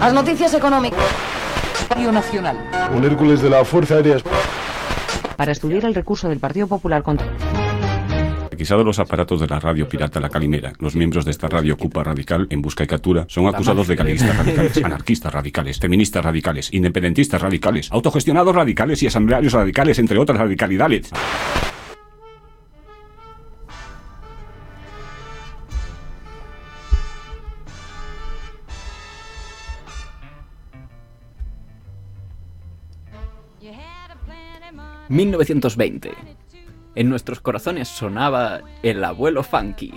Las noticias económicas. Radio Nacional. Un Hércules de la Fuerza Aérea. Para estudiar el recurso del Partido Popular contra... Requisados los aparatos de la radio pirata La Calimera, los miembros de esta radio Cupa Radical en busca y captura son acusados de galeguistas radicales, anarquistas radicales, feministas radicales, independentistas radicales, autogestionados radicales y asamblearios radicales, entre otras radicalidades. ...1920... En nuestros corazones sonaba el abuelo funky.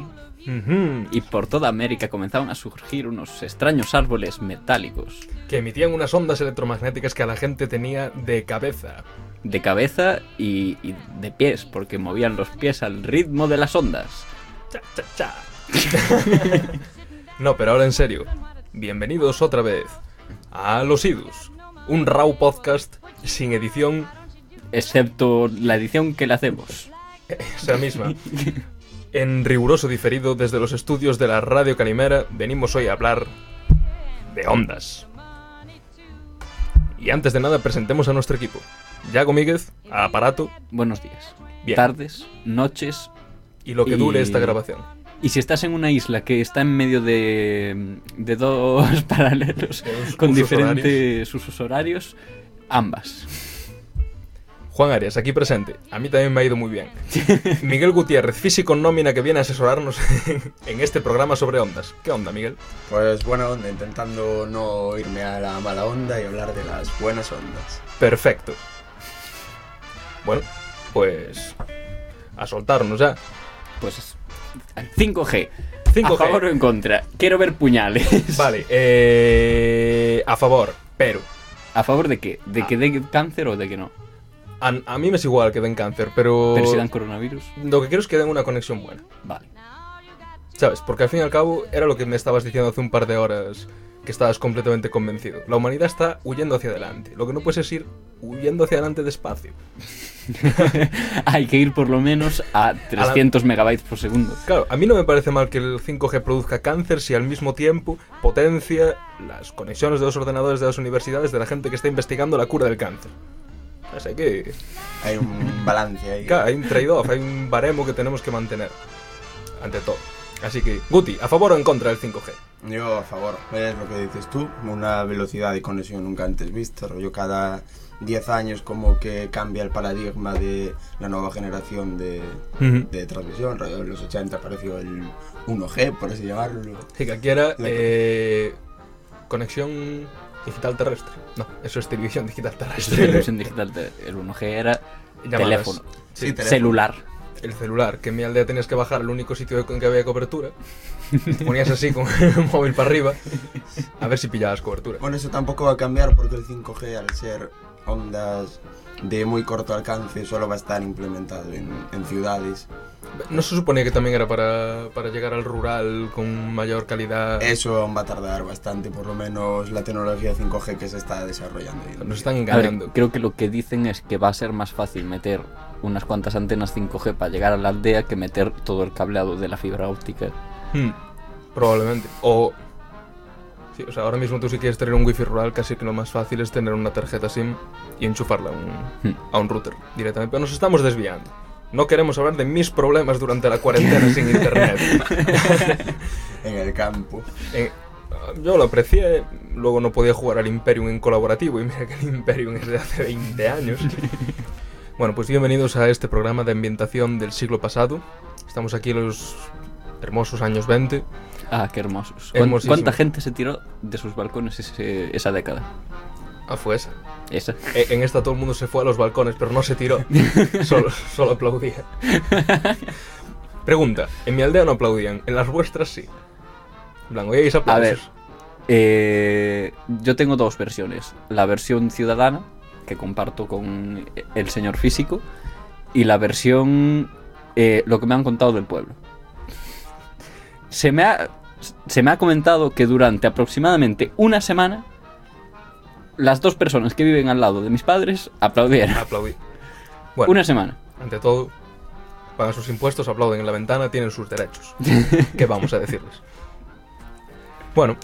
Y por toda América comenzaban a surgir unos extraños árboles metálicos. Que emitían unas ondas electromagnéticas que a la gente tenía de cabeza. De cabeza y, y de pies, porque movían los pies al ritmo de las ondas. Cha, cha, cha. no, pero ahora en serio. Bienvenidos otra vez a Los Idus. Un raw podcast sin edición Excepto la edición que le hacemos. esa misma. En riguroso diferido desde los estudios de la Radio Calimera, venimos hoy a hablar de ondas. Y antes de nada, presentemos a nuestro equipo. Yago Míguez, a aparato, Buenos días. Bien. Tardes, noches. y lo que Y- dure esta grabación. Y si estás en una isla que está en medio de, de dos paralelos con usos diferentes usos horarios, ambas. Juan Arias, aquí presente. A mí también me ha ido muy bien. Miguel Gutiérrez, físico nómina que viene a asesorarnos en este programa sobre ondas. ¿Qué onda, Miguel? Pues buena onda, intentando no irme a la mala onda y hablar de las buenas ondas. Perfecto. Bueno, pues... A soltarnos ya. Pues 5G. 5G. A favor o en contra. Quiero ver puñales. Vale, eh, a favor, pero ¿A favor de qué? ¿De que dé cáncer o de que no? A, a mí me es igual que den cáncer, pero, Pero si dan coronavirus. lo que quiero es que den una conexión buena. Vale. ¿Sabes? Porque al fin y al cabo era lo que me estabas diciendo hace un par de horas que estabas completamente convencido. La humanidad está huyendo hacia adelante. Lo que no puedes es ir huyendo hacia adelante despacio. Hay que ir por lo menos a 300 megabytes por segundo. Claro, a mí no me parece mal que el 5G produzca cáncer si al mismo tiempo potencia las conexiones de los ordenadores de las universidades de la gente que está investigando la cura del cáncer. Hay que... Hay un balance ahí. Claro, hay un trade-off, hay un baremo que tenemos que mantener. Ante todo. Así que, Guti, ¿a favor o en contra del 5G? Yo a favor, es lo que dices tú, una velocidad de conexión nunca antes vista. Yo cada 10 años como que cambia el paradigma de la nueva generación de, de transmisión. rollo, En los 80 apareció el 1G, por así llamarlo. Sí, que aquí era eh, conexión digital terrestre. No, eso es televisión digital terrestre. televisión digital. El 1G era Llamadas. teléfono. Sí, Sí, teléfono. Celular. el celular, que en mi aldea tenías que bajar al único sitio en que había cobertura. Te ponías así con el móvil para arriba a ver si pillabas cobertura. Bueno, eso tampoco va a cambiar porque el 5G al ser ondas de muy corto alcance solo va a estar implementado en, en ciudades. ¿No se suponía que también era para, para llegar al rural con mayor calidad? Eso aún va a tardar bastante, por lo menos la tecnología 5G que se está desarrollando. Nos están A ver, engañando. creo que lo que dicen es que va a ser más fácil meter unas cuantas antenas 5G para llegar a la aldea que meter todo el cableado de la fibra óptica. Hmm, probablemente. O. Sí, o sea, ahora mismo tú si quieres tener un wifi rural, casi que lo más fácil es tener una tarjeta SIM y enchufarla a un, Hmm. a un router directamente. Pero nos estamos desviando. No queremos hablar de mis problemas durante la cuarentena sin internet. En el campo. Eh, yo lo aprecié, luego no podía jugar al Imperium en colaborativo y mira que el Imperium es de hace 20 años. Bueno, pues bienvenidos a este programa de ambientación del siglo pasado. Estamos aquí en los hermosos años 20. Ah, qué hermosos. ¿Cuán- Hermosísimo. ¿Cuánta gente se tiró de sus balcones ese- esa década? Ah, fue esa. Esa. E- En esta todo el mundo se fue a los balcones, pero no se tiró. Solo, solo aplaudía. Pregunta, en mi aldea no aplaudían, en las vuestras sí. En plan, oíais A aplausos. ver, eh, yo tengo dos versiones. La versión ciudadana, que comparto con el señor físico, y la versión, eh, lo que me han contado del pueblo. Se me ha, se me ha comentado que durante aproximadamente una semana, las dos personas que viven al lado de mis padres aplaudieron. Aplaudí. Bueno, Una semana. ante todo, pagan sus impuestos, aplauden en la ventana, tienen sus derechos. ¿Qué vamos a decirles? Bueno,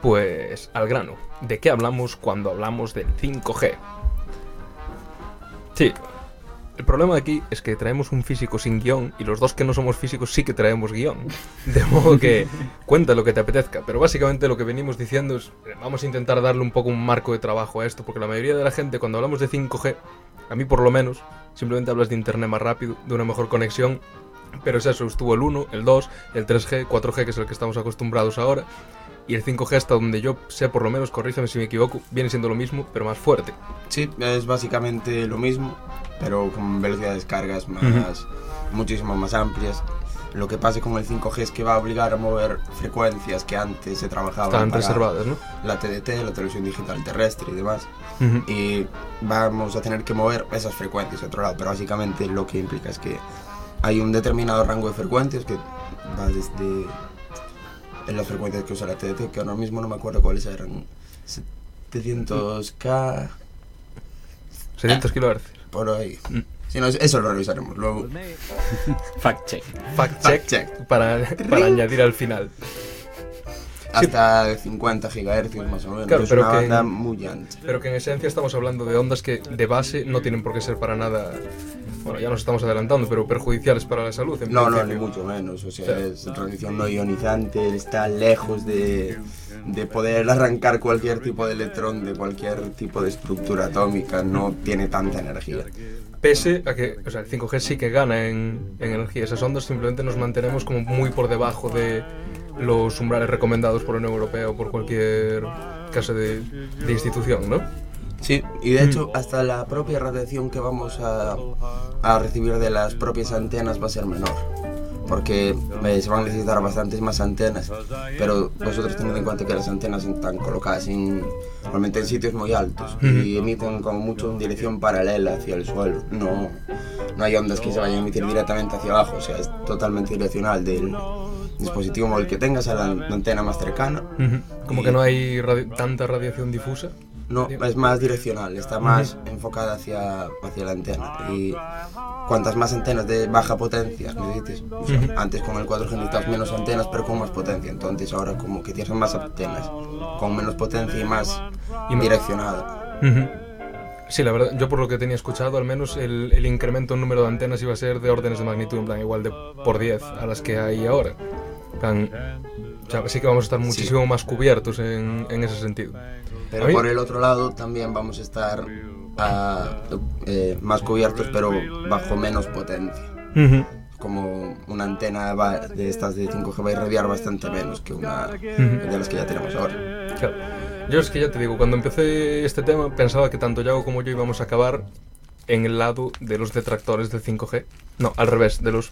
Pues al grano, ¿de qué hablamos cuando hablamos del 5G? Sí, el problema aquí es que traemos un físico sin guion y los dos que no somos físicos sí que traemos guion. De modo que cuenta lo que te apetezca. Pero básicamente lo que venimos diciendo es, eh, vamos a intentar darle un poco un marco de trabajo a esto, porque la mayoría de la gente cuando hablamos de 5G, a mí por lo menos, simplemente hablas de internet más rápido, de una mejor conexión. Pero es eso, estuvo el 1, el 2, el 3G, 4G, que es el que estamos acostumbrados ahora. Y el 5G hasta donde yo sé, por lo menos, corrígeme si me equivoco, viene siendo lo mismo, pero más fuerte. Sí, es básicamente lo mismo, pero con velocidades cargas más, muchísimo más amplias. Lo que pasa con el 5G es que va a obligar a mover frecuencias que antes se trabajaban Están para reservadas, ¿no? la TDT, la televisión digital terrestre y demás. Ujú. Y vamos a tener que mover esas frecuencias a otro lado, pero básicamente lo que implica es que hay un determinado rango de frecuencias que va desde en las frecuencias que usa la TDT, que ahora mismo no me acuerdo cuáles eran, 700K, 600 kHz. por ahí. Mm. Si no, eso lo revisaremos luego. Fact check. Fact Fact check. Para, para añadir al final. Hasta 50 GHz más o menos. Claro, es pero una que- banda muy ancha. Pero que en esencia estamos hablando de ondas que de base no tienen por qué ser para nada. Bueno, ya nos estamos adelantando, pero perjudiciales para la salud. en No, no, ni mucho menos. O sea, Sí. es radiación no ionizante, está lejos de, de poder arrancar cualquier tipo de electrón de cualquier tipo de estructura atómica, no tiene tanta energía. Pese a que o sea, el 5G sí que gana en, en energía. Esas ondas simplemente nos mantenemos como muy por debajo de los umbrales recomendados por la Unión Europea o por cualquier casa de, de institución, ¿no? Sí, y de hecho hasta la propia radiación que vamos a, a recibir de las propias antenas va a ser menor. Porque eh, se van a necesitar bastantes más antenas, pero vosotros tened en cuenta que las antenas están colocadas en, normalmente en sitios muy altos y emiten como mucho en dirección paralela hacia el suelo. No, no hay ondas que se vayan a emitir directamente hacia abajo, o sea, es totalmente direccional del dispositivo móvil que tengas a la antena más cercana. Como que no hay radi- tanta radiación difusa. No, es más direccional, está más enfocada hacia, hacia la antena. Y cuantas más antenas de baja potencia necesites, o sea, antes con el 4G necesitas menos antenas pero con más potencia. Entonces ahora como que tienes más antenas con menos potencia y más Y direccionada. Sí, la verdad, yo por lo que tenía escuchado, al menos el, el incremento en número de antenas iba a ser de órdenes de magnitud, en plan, igual de por 10 a las que hay ahora. En plan, o sea, sí que vamos a estar muchísimo más cubiertos en, en ese sentido. Pero A por el otro lado también vamos a estar ah, eh, más cubiertos pero bajo menos potencia. Como una antena de estas de 5G va a irradiar bastante menos que una de las que ya tenemos ahora. Claro. Yo es que ya te digo, cuando empecé este tema pensaba que tanto Yago como yo íbamos a acabar en el lado de los detractores del 5G. No, al revés, de los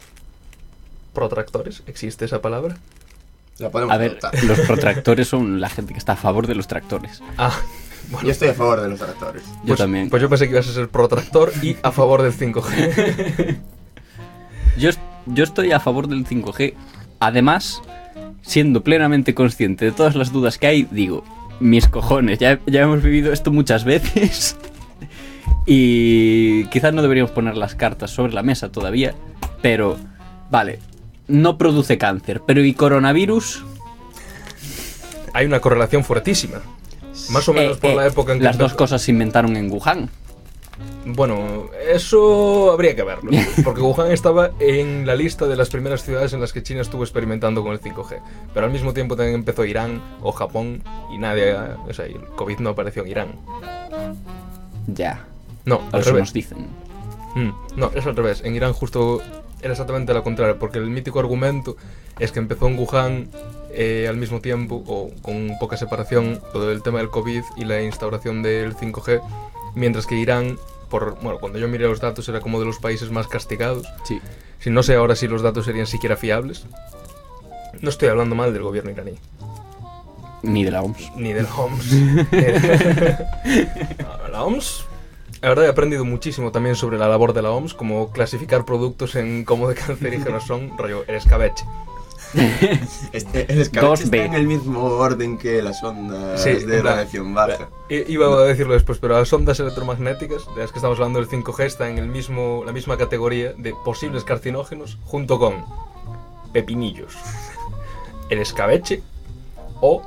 protractores. ¿Existe esa palabra? La podemos A ver, adoptar. los protractores son la gente que está a favor de los tractores. Ah, bueno. Yo estoy a favor de los tractores. Yo pues, también. Pues yo pensé que ibas a ser protractor y a favor del 5G. Yo, yo estoy a favor del 5G. Además, siendo plenamente consciente de todas las dudas que hay, digo, mis cojones, ya, ya hemos vivido esto muchas veces. Y quizás no deberíamos poner las cartas sobre la mesa todavía, pero, vale, no produce cáncer, pero ¿y coronavirus? Hay una correlación fuertísima. Más o menos Eh, por eh, la época en que Las dos cosas se inventaron en Wuhan. Bueno, eso habría que verlo. Porque Wuhan estaba en la lista de las primeras ciudades en las que China estuvo experimentando con el 5G. Pero al mismo tiempo también empezó Irán o Japón y nadie. O sea, el COVID no apareció en Irán. Ya, No, al eso revés. nos dicen. Mm, no, es al revés. En Irán justo era exactamente lo contrario, porque el mítico argumento es que empezó en Wuhan eh, al mismo tiempo, o con poca separación, todo el tema del COVID y la instauración del 5G, mientras que Irán, por, bueno, cuando yo miré los datos era como de los países más castigados. Sí. Si no sé ahora si los datos serían siquiera fiables. No estoy hablando mal del gobierno iraní, Ni de la OMS. ni de la OMS. la OMS, la verdad he aprendido muchísimo también sobre la labor de la OMS, como clasificar productos en cómo de cancerígenos son, rollo, el escabeche. Este, el escabeche 2B. está en el mismo orden que las ondas Sí, de radiación baja. I- Iba a decirlo después, pero las ondas electromagnéticas, de las que estamos hablando del 5G, están en el mismo, la misma categoría de posibles carcinógenos, junto con pepinillos, el escabeche o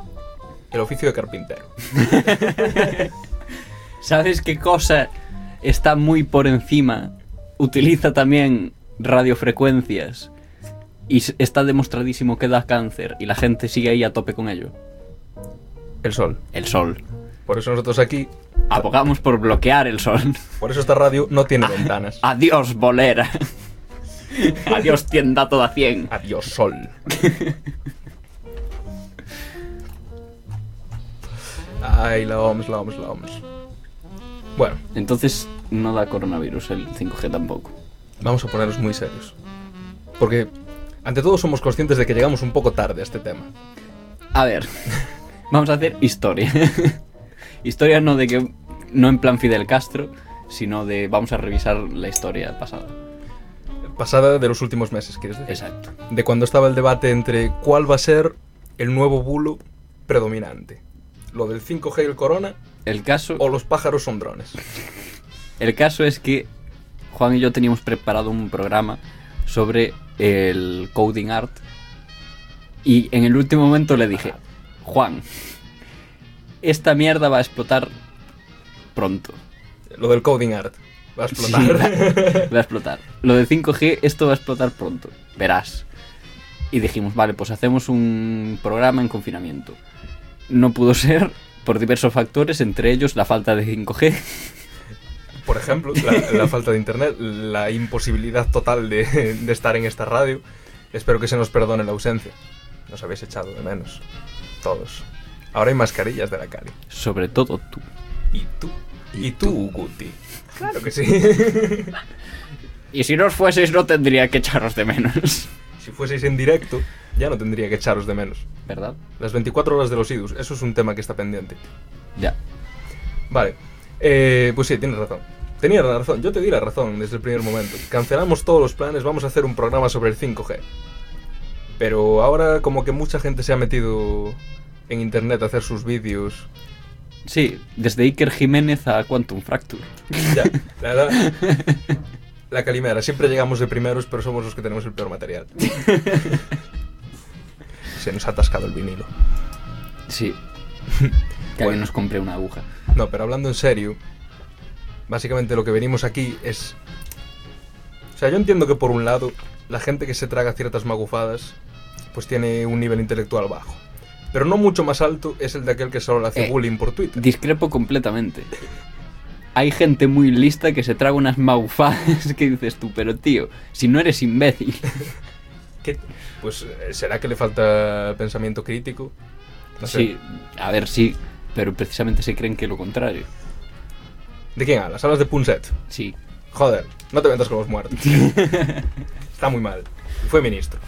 el oficio de carpintero. ¿Sabes qué cosa está muy por encima? Utiliza también radiofrecuencias y está demostradísimo que da cáncer y la gente sigue ahí a tope con ello. El sol. El sol. Por eso nosotros aquí, Abogamos por bloquear el sol. por eso esta radio no tiene ventanas. Adiós, bolera. Adiós, tienda toda 100. Adiós, sol. Ay, la OMS, la OMS, la OMS. Bueno, Entonces no da coronavirus el 5G tampoco. vamos a ponernos muy serios. Porque, ante todo, somos conscientes de que llegamos un poco tarde a este tema. A ver, vamos a hacer historia. historia no de que no en plan Fidel Castro, sino de vamos a revisar la historia pasada. Pasada de los últimos meses, ¿quieres decir? Exacto. De cuando estaba el debate entre cuál va a ser el nuevo bulo predominante. Lo del 5G y el corona El caso, o los pájaros son drones. el caso es que Juan y yo teníamos preparado un programa sobre el coding art y en el último momento le dije, Juan, esta mierda va a explotar pronto. Lo del coding art. Va a Sí, explotar. va, va a explotar. Lo de 5G, esto va a explotar pronto. Verás. Y dijimos, vale, pues hacemos un programa en confinamiento. No pudo ser por diversos factores, entre ellos la falta de 5G. Por ejemplo, la, la falta de internet, la imposibilidad total de, de estar en esta radio. Espero que se nos perdone la ausencia. Nos habéis echado de menos. Todos. Ahora hay mascarillas de la Cali. Sobre todo tú. ¿Y tú? ¿Y tú, Guti? Claro que sí. Y si no os fueseis, no tendría que echaros de menos. Si fueseis en directo, ya no tendría que echaros de menos. ¿Verdad? Las 24 horas de los idus, eso es un tema que está pendiente. Ya. Vale. Eh, pues sí, tienes razón. Tenía la razón, yo te di la razón desde el primer momento. Cancelamos todos los planes, vamos a hacer un programa sobre el 5G. Pero ahora como que mucha gente se ha metido en internet a hacer sus vídeos. Sí, desde Iker Jiménez a Quantum Fracture. Ya, la verdad. La calimera, siempre llegamos de primeros, pero somos los que tenemos el peor material. Se nos ha atascado el vinilo. Sí. Que alguien nos compre una aguja. No, pero hablando en serio, básicamente lo que venimos aquí es... O sea, yo entiendo que por un lado, la gente que se traga ciertas magufadas, pues tiene un nivel intelectual bajo. Pero no mucho más alto es el de aquel que solo le hace Eh, bullying por Twitter. Discrepo completamente. Hay gente muy lista que se traga unas maufadas que dices tú, pero tío, si no eres imbécil. ¿Qué? Pues, eh, ¿será que le falta pensamiento crítico? No sé. Sí, a ver, sí, pero precisamente se creen que lo contrario. ¿De quién hablas? ¿Hablas de Punset? Sí. Joder, no te metas con los muertos. Está muy mal. Fue ministro.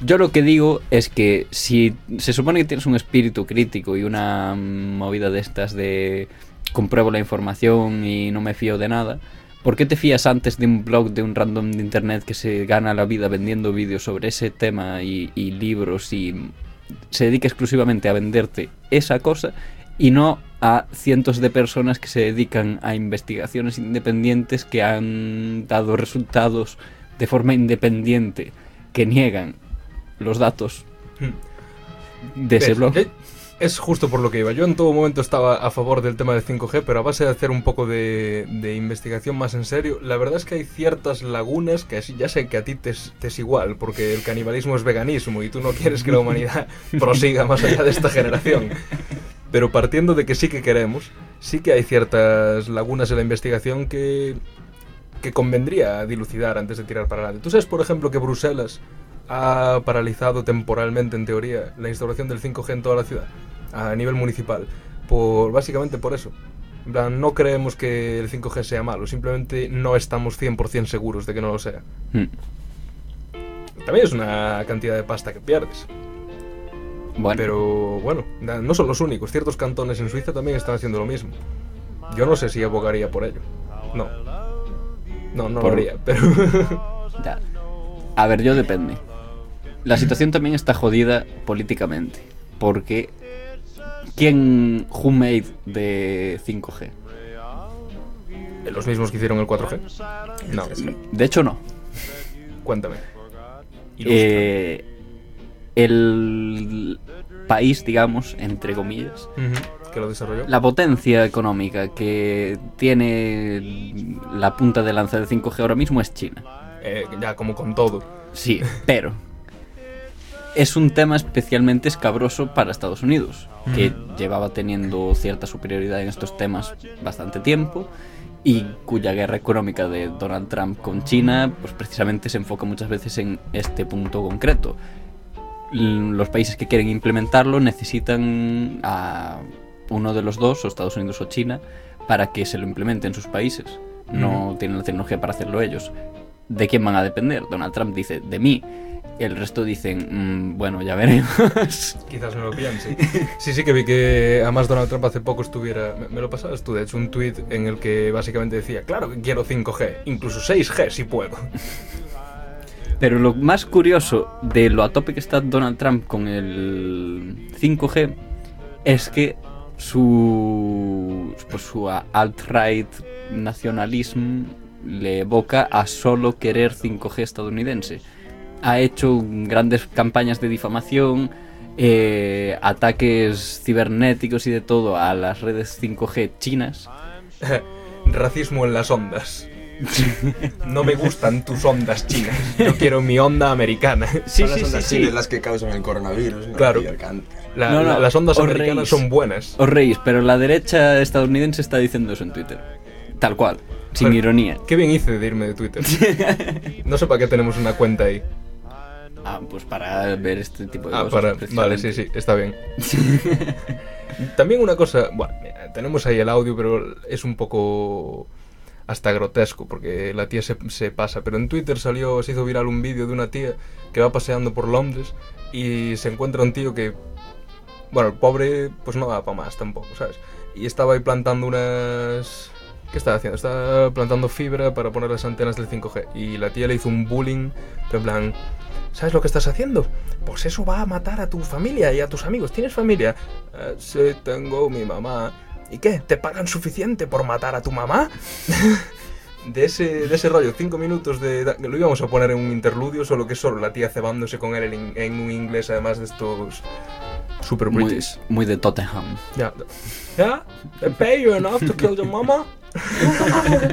Yo lo que digo es que si se supone que tienes un espíritu crítico y una mm, movida de estas de compruebo la información y no me fío de nada, ¿por qué te fías antes de un blog de un random de internet que se gana la vida vendiendo vídeos sobre ese tema y, y libros y se dedica exclusivamente a venderte esa cosa y no a cientos de personas que se dedican a investigaciones independientes que han dado resultados de forma independiente que niegan los datos de ese blog? Es justo por lo que iba. Yo en todo momento estaba a favor del tema del 5G, pero a base de hacer un poco de, de investigación más en serio, la verdad es que hay ciertas lagunas que ya sé que a ti te es, te es igual, porque el canibalismo es veganismo y tú no quieres que la humanidad prosiga más allá de esta generación. Pero partiendo de que sí que queremos, sí que hay ciertas lagunas en la investigación que, que convendría dilucidar antes de tirar para adelante. Tú sabes, por ejemplo, que Bruselas ha paralizado temporalmente, en teoría, la instauración del 5G en toda la ciudad, a nivel municipal, por básicamente por eso. En plan, no creemos que el 5G sea malo, simplemente no estamos 100% seguros de que no lo sea. Mm. También es una cantidad de pasta que pierdes. Bueno, Pero bueno, no son los únicos. Ciertos cantones en Suiza también están haciendo lo mismo. Yo no sé si abogaría por ello. No. No, no Por- lo haría, pero... ya. A ver, yo depende. La situación también está jodida políticamente. Porque. ¿Quién who made de 5G? ¿Los mismos que hicieron el 4G? No. De hecho, no. Cuéntame. Eh, el, país, digamos, entre comillas, Que lo desarrolló. la potencia económica que tiene la punta de lanza del 5G ahora mismo es China. Eh, ya como con todo. Sí, pero es un tema especialmente escabroso para Estados Unidos, que llevaba teniendo cierta superioridad en estos temas bastante tiempo y cuya guerra económica de Donald Trump con China, pues precisamente se enfoca muchas veces en este punto concreto. Los países que quieren implementarlo necesitan a uno de los dos, o Estados Unidos o China, para que se lo implemente en sus países. No tienen la tecnología para hacerlo ellos. ¿De quién van a depender? Donald Trump dice, de mí. El resto dicen, "Mm, bueno, ya veremos. Quizás me lo piense. Sí, sí que vi que además Donald Trump hace poco estuviera... Me, me lo pasabas tú, de hecho, un tweet en el que básicamente decía, claro que quiero 5G, incluso 6G si puedo. Pero lo más curioso de lo a tope que está Donald Trump con el 5G es que su, pues su alt-right nacionalismo le evoca a solo querer 5G estadounidense. Ha hecho grandes campañas de difamación, eh, ataques cibernéticos y de todo a las redes 5G chinas. Racismo en las ondas. No me gustan tus ondas chinas. Yo quiero mi onda americana. Sí, Son las sí, ondas sí, chinas sí. las que causan el coronavirus. ¿no? Claro. Y el cáncer. La- No, no, la- las ondas americanas reís. son buenas. Os reís, pero la derecha estadounidense está diciendo eso en Twitter. Tal cual, sin ironía. Qué bien hice de irme de Twitter. No sé para qué tenemos una cuenta ahí. Ah, pues para ver este tipo de Ah, cosas. para... Vale, sí, sí, está bien. También una cosa, bueno, mira, tenemos ahí el audio, pero es un poco hasta grotesco, porque la tía se, se pasa. Pero en Twitter salió, se hizo viral un vídeo de una tía que va paseando por Londres y se encuentra un tío que, bueno, el pobre, pues no da para más tampoco, ¿sabes? Y estaba ahí plantando unas... ¿Qué estaba haciendo? Estaba plantando fibra para poner las antenas del 5G. Y la tía le hizo un bullying, pero en plan, ¿sabes lo que estás haciendo? Pues eso va a matar a tu familia y a tus amigos. ¿Tienes familia? "Eh, sí, tengo mi mamá. ¿Y qué? ¿Te pagan suficiente por matar a tu mamá? de, ese, de ese rollo, cinco minutos de... Lo íbamos a poner en un interludio, solo que solo la tía cebándose con él en, en un inglés, además de estos super Muy, british. muy de Tottenham. Ya. ¿Ya? ¿They pay you enough to kill your mama?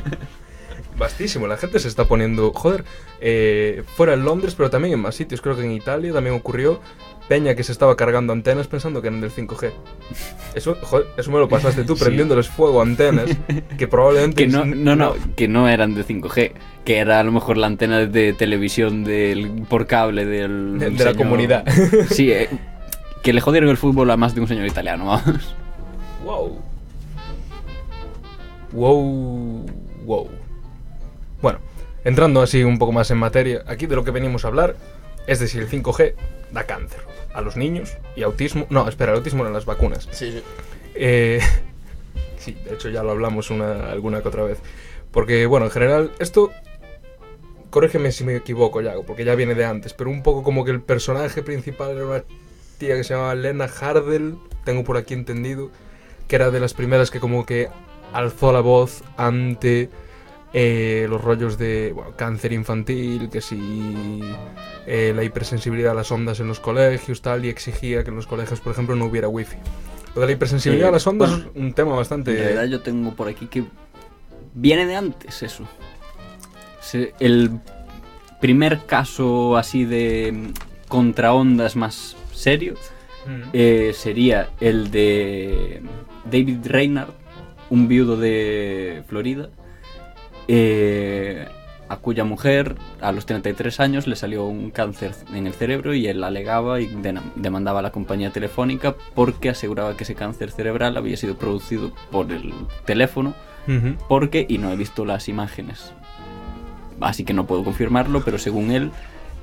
Bastísimo, la gente se está poniendo, joder, eh, fuera en Londres, pero también en más sitios, creo que en Italia también ocurrió, Peña que se estaba cargando antenas pensando que eran del 5G. Eso, joder, eso me lo pasaste tú, Sí. prendiéndoles fuego a antenas, que probablemente... Que no, no, no, que no eran de 5G, que era a lo mejor la antena de televisión del, por cable del De- de la comunidad. Sí, eh, que le jodieron el fútbol a más de un señor italiano, vamos. Wow. Wow. Wow. Entrando así un poco más en materia, aquí de lo que venimos a hablar es de si el 5G da cáncer a los niños y autismo. No, espera, el autismo en las vacunas. Sí, sí. Eh, sí, de hecho ya lo hablamos una, alguna que otra vez. Porque, bueno, en general, esto. Corrígeme si me equivoco, Yago, porque ya viene de antes, pero un poco como que el personaje principal era una tía que se llamaba Lena Hardel, tengo por aquí entendido, que era de las primeras que como que alzó la voz ante eh, los rollos de bueno, cáncer infantil, que si eh, la hipersensibilidad a las ondas en los colegios, tal, y exigía que en los colegios, por ejemplo, no hubiera wifi. Lo de la hipersensibilidad Eh, a las ondas bueno, es un tema bastante... En realidad yo tengo por aquí que viene de antes eso. El primer caso así de contraondas más serio Mm. eh, sería el de David Reynard, un viudo de Florida, eh, a cuya mujer a los 33 años le salió un cáncer en el cerebro y él alegaba y de- demandaba a la compañía telefónica porque aseguraba que ese cáncer cerebral había sido producido por el teléfono porque, y no he visto las imágenes, así que no puedo confirmarlo, pero según él,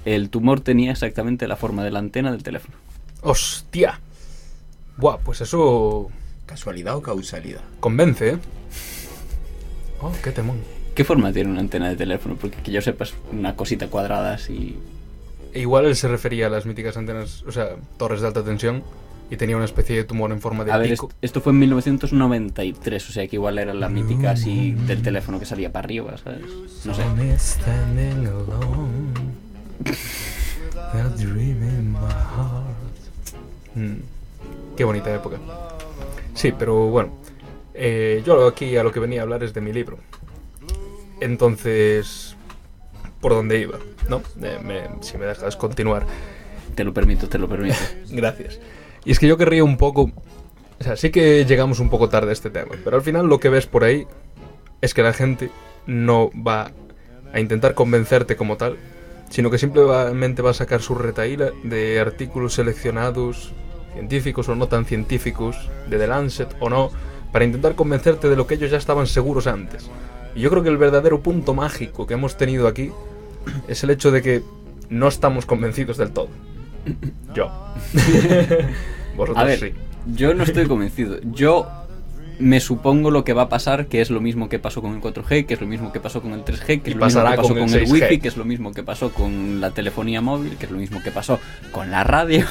el tumor tenía exactamente la forma de la antena del teléfono. ¡Hostia! Buah, pues eso ¿Casualidad o causalidad? convence, ¿eh? Oh, qué temón. ¿Qué forma tiene una antena de teléfono? Porque que yo sepa es una cosita cuadrada así. E igual él se refería a las míticas antenas, o sea, torres de alta tensión, y tenía una especie de tumor en forma de A ver, pico. est- esto fue en 1993, o sea que igual era la mítica así del teléfono que salía para arriba, ¿sabes? No sé. Heart. Mm. Qué bonita época. Sí, pero bueno. eh, yo aquí a lo que venía a hablar es de mi libro. Entonces, ¿por dónde iba? ¿No? Eh, me- si me dejas continuar. Te lo permito, te lo permito. Gracias. Y es que yo querría un poco... O sea, sí que llegamos un poco tarde a este tema, pero al final lo que ves por ahí es que la gente no va a intentar convencerte como tal, sino que simplemente va a sacar su retaíla de artículos seleccionados, científicos o no tan científicos, de The Lancet o no, para intentar convencerte de lo que ellos ya estaban seguros antes. Y yo creo que el verdadero punto mágico que hemos tenido aquí es el hecho de que no estamos convencidos del todo. Yo. Vosotros A ver, sí. yo no estoy convencido. Yo me supongo lo que va a pasar, que es lo mismo que pasó con el 4G, que es lo mismo que pasó con el 3G, que Y es lo mismo que pasó con con, el el, 6G. Wi-Fi, que es lo mismo que pasó con la telefonía móvil, que es lo mismo que pasó con la radio.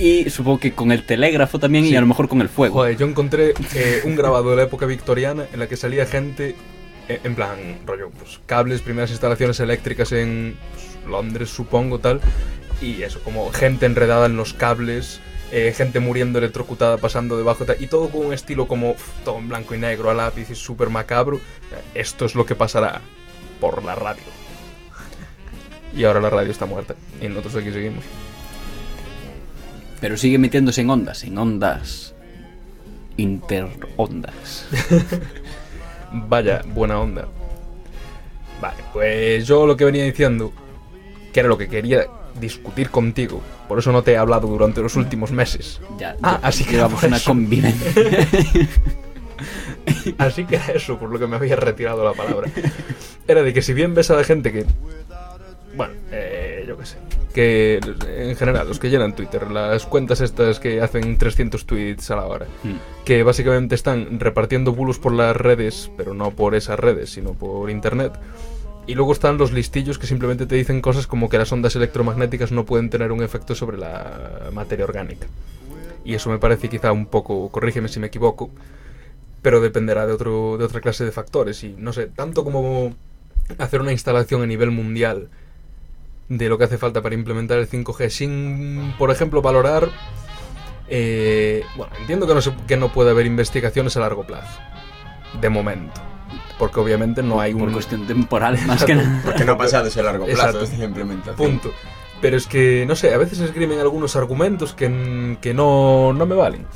Y supongo que con el telégrafo también Sí. y a lo mejor con el fuego. Joder, yo encontré eh, un grabado de la época victoriana en la que salía gente, eh, en plan, rollo, pues cables, primeras instalaciones eléctricas en pues, Londres, supongo, tal. Y eso, como gente enredada en los cables, eh, gente muriendo electrocutada pasando debajo, tal, y todo con un estilo como todo en blanco y negro, a lápiz y súper macabro. Esto es lo que pasará por la radio. Y ahora la radio está muerta. Y nosotros aquí seguimos. Pero sigue metiéndose en ondas, en ondas interondas. Vaya, buena onda. Vale, pues yo lo que venía diciendo, que era lo que quería discutir contigo, por eso no te he hablado durante los últimos meses. Ya, Ah, ya así que por una convivencia. Así que era eso por lo que me había retirado la palabra. Era de que si bien ves a la gente que... Bueno, eh. Que en general, los que llenan Twitter, las cuentas estas que hacen 300 tweets a la hora, Mm. que básicamente están repartiendo bulos por las redes, pero no por esas redes, sino por internet. Y luego están los listillos que simplemente te dicen cosas como que las ondas electromagnéticas no pueden tener un efecto sobre la materia orgánica. Y eso me parece quizá un poco, corrígeme si me equivoco, pero dependerá de, otro, de otra clase de factores. Y no sé, tanto como hacer una instalación a nivel mundial de lo que hace falta para implementar el 5G sin, por ejemplo, valorar... eh, bueno, entiendo que no, se- que no puede haber investigaciones a largo plazo, de momento, porque obviamente no hay Por un cuestión temporal, más que nada. Porque no pasa de ese largo plazo esta implementación. punto. Pero es que, no sé, a veces escriben algunos argumentos que, que no, no me valen.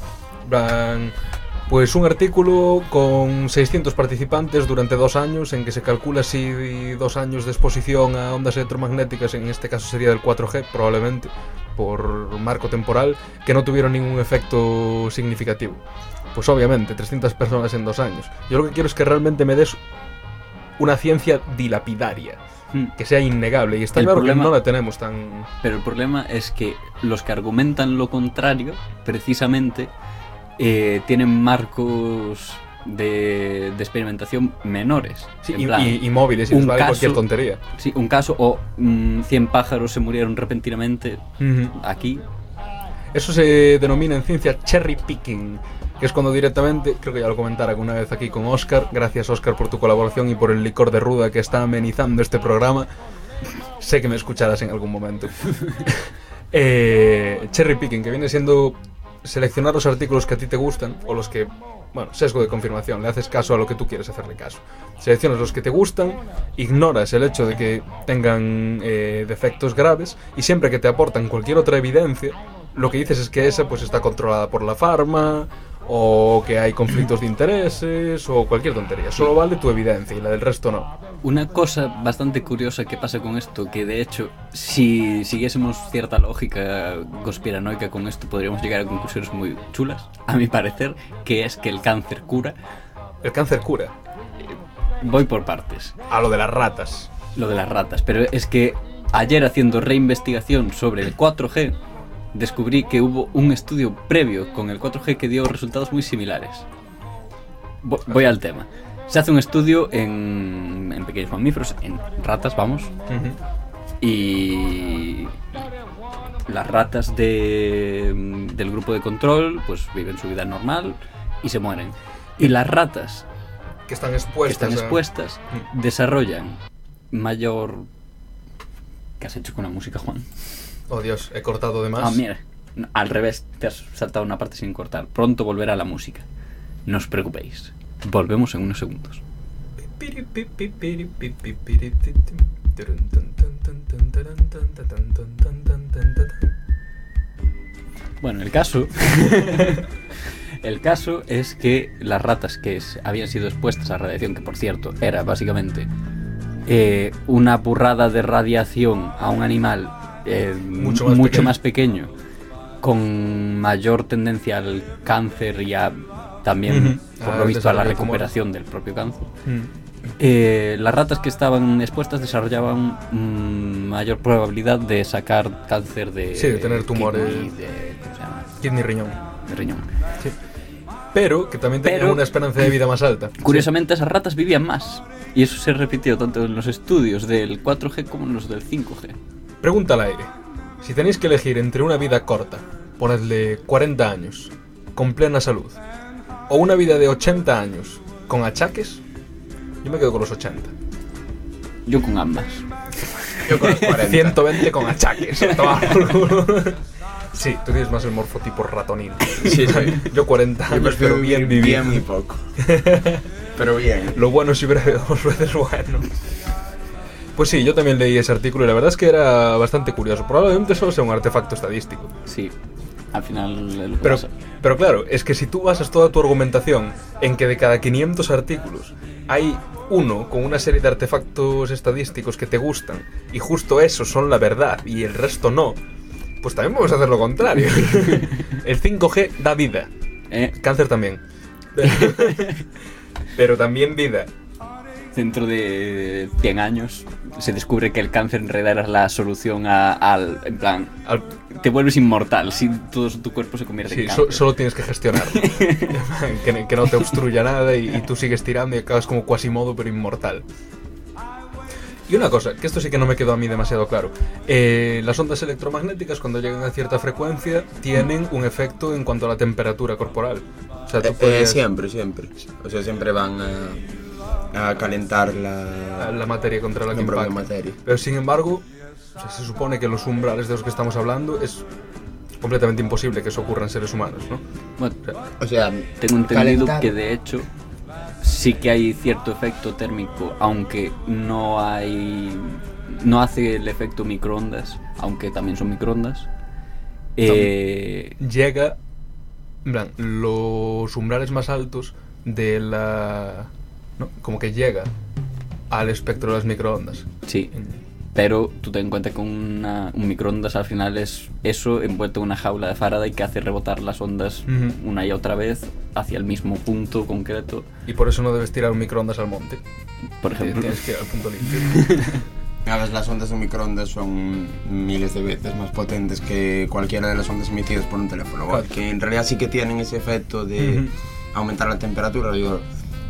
Plan, Pues un artículo con 600 participantes durante dos años, en que se calcula si dos años de exposición a ondas electromagnéticas, en este caso sería del 4G, probablemente, por marco temporal, que no tuvieron ningún efecto significativo. Pues obviamente, 300 personas en dos años. Yo lo que quiero es que realmente me des una ciencia dilapidaria, Mm. que sea innegable. Y está El claro problema- que no la tenemos tan... Pero el problema es que los que argumentan lo contrario, precisamente, eh, tienen marcos de, de experimentación menores. Sí, y, plan, y- y móviles, y un vale cualquier caso- tontería. sí, un caso o mm, 100 pájaros se murieron repentinamente aquí. Eso se denomina en ciencia cherry picking, que es cuando directamente, creo que ya lo comentara alguna vez aquí con Oscar, gracias Oscar por tu colaboración y por el licor de ruda que está amenizando este programa. Sé que me escucharás en algún momento. Eh, cherry picking, que viene siendo seleccionar los artículos que a ti te gustan o los que, bueno, sesgo de confirmación, le haces caso a lo que tú quieres hacerle caso. Seleccionas los que te gustan, ignoras el hecho de que tengan eh, defectos graves y siempre que te aportan cualquier otra evidencia, lo que dices es que esa pues está controlada por la farma o que hay conflictos de intereses o cualquier tontería. Solo vale tu evidencia y la del resto no. Una cosa bastante curiosa que pasa con esto, que de hecho, si siguiésemos cierta lógica conspiranoica con esto, podríamos llegar a conclusiones muy chulas, a mi parecer, que es que el cáncer cura. El cáncer cura. Voy por partes. A lo de las ratas. lo de las ratas, pero es que ayer haciendo reinvestigación sobre el 4G, descubrí que hubo un estudio previo con el 4G que dio resultados muy similares. Vo- Voy al tema. Se hace un estudio en, en pequeños mamíferos, en ratas, vamos, y las ratas de, del grupo de control pues viven su vida normal y se mueren. Y las ratas Que están que expuestas. a- expuestas desarrollan mayor... ¿Qué has hecho con la música, Juan? Oh Dios, he cortado de más. Ah, mira. Al revés, te has saltado una parte sin cortar. Pronto volverá la música. No os preocupéis. Volvemos en unos segundos. Bueno, el caso. el caso es que las ratas que habían sido expuestas a radiación, que por cierto era básicamente eh, una burrada de radiación a un animal eh, Mucho mucho, pequeño. más pequeño, con mayor tendencia al cáncer y a también, Ujú. por Al lo visto, a la recuperación del propio cáncer. Mm. Eh, las ratas que estaban expuestas desarrollaban mm, mayor probabilidad de sacar cáncer de. Sí, de tener tumores. kidney, de, ¿Cómo se llama? Kidney riñón. De riñón. Pero que también tenían Pero- una esperanza de vida más alta. Curiosamente, esas ratas vivían más. Y eso se repitió tanto en los estudios del 4G como en los del 5G. Pregunta al aire. Si tenéis que elegir entre una vida corta, ponedle 40 años, con plena salud, o una vida de 80 años, con achaques, yo me quedo con los 80. Yo con ambas. Yo con los 40. 120 con achaques. Sí, tú tienes más el morfotipo ratonil. Sí, sí. Yo 40 Yo años, prefiero pero bien vivir vivido. bien y poco. Pero bien. Lo bueno si breve dos veces bueno. Pues sí, yo también leí ese artículo y la verdad es que era bastante curioso. Probablemente solo sea un artefacto estadístico. Sí. Al final Pero, pero claro, es que si tú basas toda tu argumentación en que de cada 500 artículos hay uno con una serie de artefactos estadísticos que te gustan y justo esos son la verdad y el resto no, pues también vamos a hacer lo contrario. el 5G da vida, Eh, cáncer también. pero también vida. Dentro de 100 años se descubre que el cáncer en realidad era la solución a- al. En plan, Al- te vuelves inmortal si todo tu cuerpo se convierte Sí, en so- cáncer. solo tienes que gestionarlo. que, que no te obstruya nada y, y tú sigues tirando y acabas como Quasimodo pero inmortal. Y una cosa, que esto sí que no me quedó a mí demasiado claro. Eh, las ondas electromagnéticas cuando llegan a cierta frecuencia tienen un efecto en cuanto a la temperatura corporal. O sea, tú Eh, eh, puedes- siempre, siempre. O sea, siempre van a, a calentar la, la materia contra la que impacta. materia. Pero sin embargo, o sea, se supone que los umbrales de los que estamos hablando es completamente imposible que eso ocurra en seres humanos, ¿no? Bueno, O sea, tengo entendido calentar- que de hecho sí que hay cierto efecto térmico, aunque no hay. No hace el efecto microondas, aunque también son microondas. Eh, llega, en plan, los umbrales más altos de la... ¿no? Como que llega al espectro de las microondas. sí, pero tú ten en cuenta que una- un microondas al final es eso envuelto en una jaula de Faraday que hace rebotar las ondas Ujú. una y otra vez hacia el mismo punto concreto, Y por eso no debes tirar un microondas al monte. por ejemplo. Tienes que ir al punto limpio. Las ondas de microondas son miles de veces más potentes que cualquiera de las ondas emitidas por un teléfono. Claro. Que en realidad sí que tienen ese efecto de Ujú. aumentar la temperatura. Digo,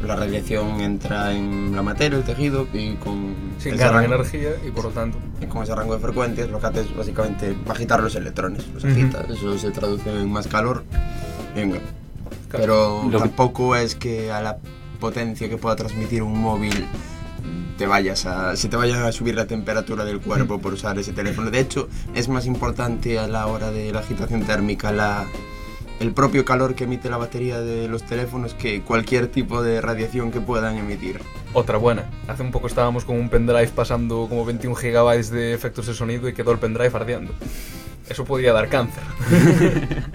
la radiación entra en la materia, el tejido, y con, Se ese encargan rango- energía y por lo tanto... y con ese rango de frecuencias lo que hace es básicamente agitar los electrones. Los agita, eso se traduce en más calor. Venga. Claro. Pero Lo que- tampoco es que a la potencia que pueda transmitir un móvil te vayas a se te vaya a subir la temperatura del cuerpo por usar ese teléfono. De hecho, es más importante a la hora de la agitación térmica la el propio calor que emite la batería de los teléfonos que cualquier tipo de radiación que puedan emitir. Otra buena. Hace un poco estábamos con un pendrive pasando como 21 gigabytes de efectos de sonido y quedó el pendrive ardiendo. Eso podría dar cáncer.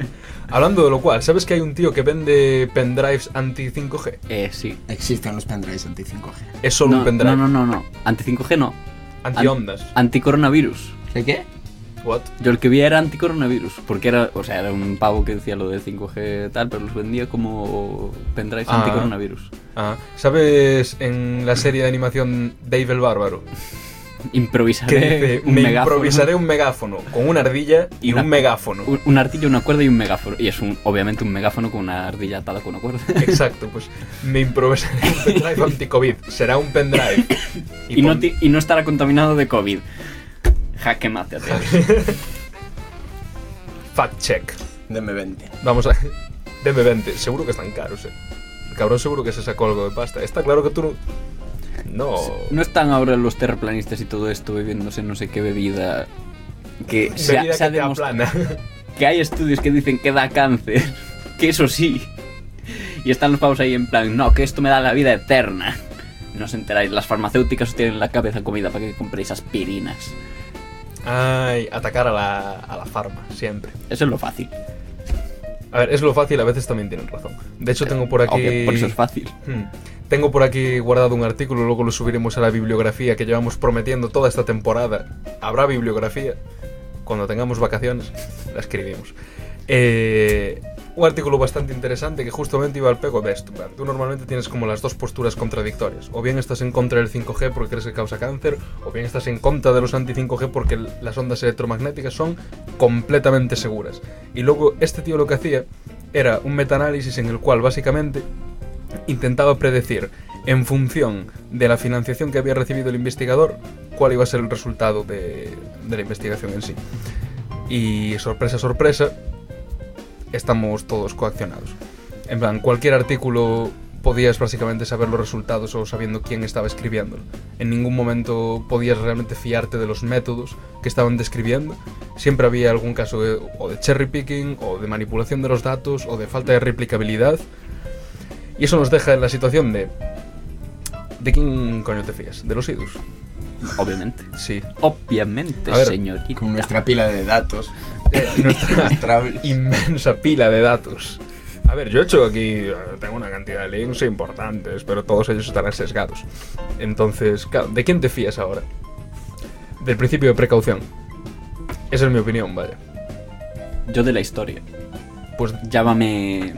Hablando de lo cual, ¿sabes que hay un tío que vende pendrives anti 5G? Eh, sí. Existen los pendrives anti 5G. Es solo no, un pendrive. no, no, no, no. Anti 5G no. Anti ondas. Anticoronavirus. ¿De qué? What? Yo el que vi era anticoronavirus, porque era, o sea, era un pavo que decía lo de 5G tal, pero los vendía como pendrives Ah. anticoronavirus. Ah, ¿Sabes en la serie de animación Dave el Bárbaro? Improvisaré Que dice, un me megáfono. improvisaré un megáfono con una ardilla y Una- un megáfono. Un, una ardilla, una cuerda y un megáfono. Y es un, obviamente un megáfono con una ardilla atada con una cuerda. Exacto, pues me improvisaré un pendrive anti-COVID. Será un pendrive. y, no pon- y no estará contaminado de COVID. Jaque mate a todos. Fact check. Deme 20. Vamos a... Deme 20. Seguro que están caros, eh. El cabrón seguro que se sacó algo de pasta. Está claro que tú no... No... No están ahora los terraplanistas y todo esto bebiéndose no sé qué bebida que se, ha- se ha que demostrado hay estudios que dicen que da cáncer, que eso sí. Y están los pavos ahí en plan, no, que esto me da la vida eterna. No os enteráis, las farmacéuticas os tienen en la cabeza comida para que compréis aspirinas. Ay, atacar a la, a la farma, siempre. Eso es lo fácil. A ver, es lo fácil, a veces también tienen razón. De hecho, tengo por aquí. Por eso es fácil. Hmm. Tengo por aquí guardado un artículo, luego lo subiremos a la bibliografía que llevamos prometiendo toda esta temporada. Habrá bibliografía. Cuando tengamos vacaciones, la escribimos. Eh, un artículo bastante interesante que justamente iba al pego de esto. Tú normalmente tienes como las dos posturas contradictorias. O bien estás en contra del 5G porque crees que causa cáncer, o bien estás en contra de los anti-5G porque las ondas electromagnéticas son completamente seguras. Y luego este tío lo que hacía era un metaanálisis en el cual básicamente intentaba predecir en función de la financiación que había recibido el investigador cuál iba a ser el resultado de la investigación en sí. Y sorpresa, sorpresa, estamos todos coaccionados. En plan, cualquier artículo podías básicamente saber los resultados o sabiendo quién estaba escribiéndolo. En ningún momento podías realmente fiarte de los métodos que estaban describiendo. Siempre había algún caso de, o de cherry picking, o de manipulación de los datos, o de falta de replicabilidad. Y eso nos deja en la situación de... ¿De quién coño te fías? ¿De los idus? Obviamente. Sí. Obviamente, ver, señorita. Con nuestra pila de datos. Eh, nuestra Arrastrables. inmensa pila de datos. A ver, yo he hecho aquí, eh, tengo una cantidad de links importantes, pero todos ellos estarán sesgados. Entonces, claro, ¿de quién te fías ahora? Del principio de precaución. Esa es mi opinión, vaya. Yo de la historia. Pues, Llámame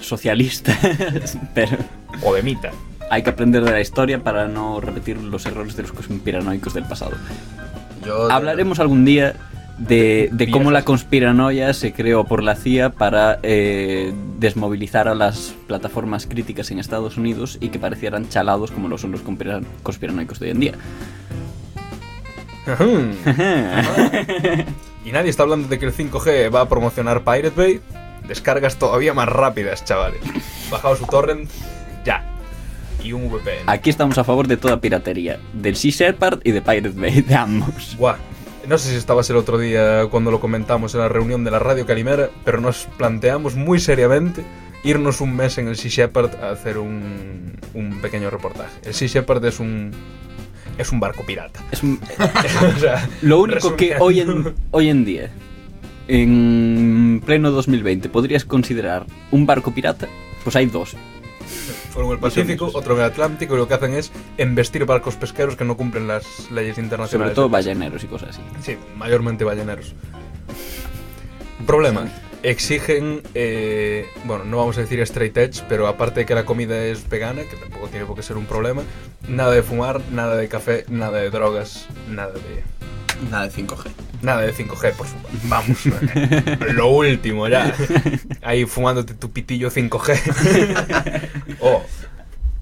socialista, pero o de Mita. hay que aprender de la historia para no repetir los errores de los conspiranoicos del pasado. Yo de- Hablaremos algún día de, de cómo la conspiranoia se creó por la CIA para eh, desmovilizar a las plataformas críticas en Estados Unidos y que parecieran chalados como lo son los conspira- conspiranoicos de hoy en día. y nadie está hablando de que el 5G va a promocionar Pirate Bay. Descargas todavía más rápidas, chavales. Bajaos su torrent ya. Y un VPN. Aquí estamos a favor de toda piratería, del Sea Shepherd y de Pirate Bay, de ambos. Buah. No sé si estabas el otro día cuando lo comentamos en la reunión de la Radio Calimera, pero nos planteamos muy seriamente irnos un mes en el Sea Shepherd a hacer un, un pequeño reportaje. El Sea Shepherd es un es un barco pirata. Es un- O sea, lo único que hoy en, hoy en día, en pleno 2020, podrías considerar un barco pirata, pues hay dos. Uno en el Pacífico, otro en el Atlántico, y lo que hacen es embestir barcos pesqueros que no cumplen las leyes Sobre internacionales. todo balleneros y cosas así. Sí, mayormente balleneros. Problema. Exigen, eh, bueno, no vamos a decir straight edge, pero aparte de que la comida es vegana, que tampoco tiene por qué ser un problema, nada de fumar, nada de café, nada de drogas, nada de... Nada de 5G. Nada de 5G, por supuesto. Vamos, lo último ya. Ahí fumándote tu pitillo 5G. oh,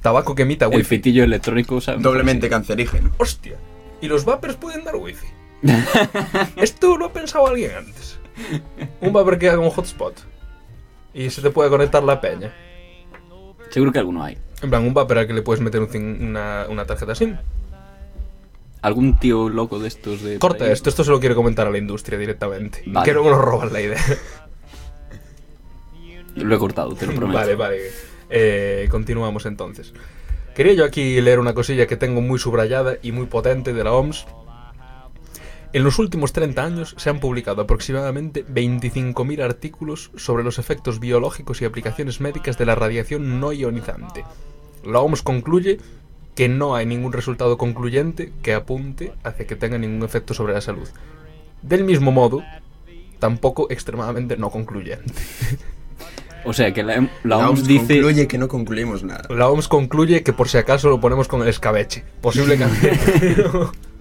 tabaco que emita El wifi. fitillo electrónico, ¿sabes? Doblemente cancerígeno. Hostia. ¿Y los vapers pueden dar wifi? Esto lo ha pensado alguien antes. Un vapor que haga un hotspot. Y se te puede conectar la peña. Seguro que alguno hay. En plan, un vapor al que le puedes meter un una, una tarjeta SIM. Algún tío loco de estos de... Corta esto, esto se lo quiere comentar a la industria directamente. Vale. Que no lo roban la idea. Lo he cortado, te lo prometo. Vale, vale. Eh, continuamos entonces. Quería yo aquí leer una cosilla que tengo muy subrayada y muy potente de la OMS. En los últimos 30 años se han publicado aproximadamente 25.000 artículos sobre los efectos biológicos y aplicaciones médicas de la radiación no ionizante. La OMS concluye que no hay ningún resultado concluyente que apunte hacia que tenga ningún efecto sobre la salud. Del mismo modo, tampoco extremadamente no concluyente. O sea, que la, la La OMS OMS dice... concluye que no concluimos nada. La OMS concluye que por si acaso lo ponemos con el escabeche. Posible cancerígeno.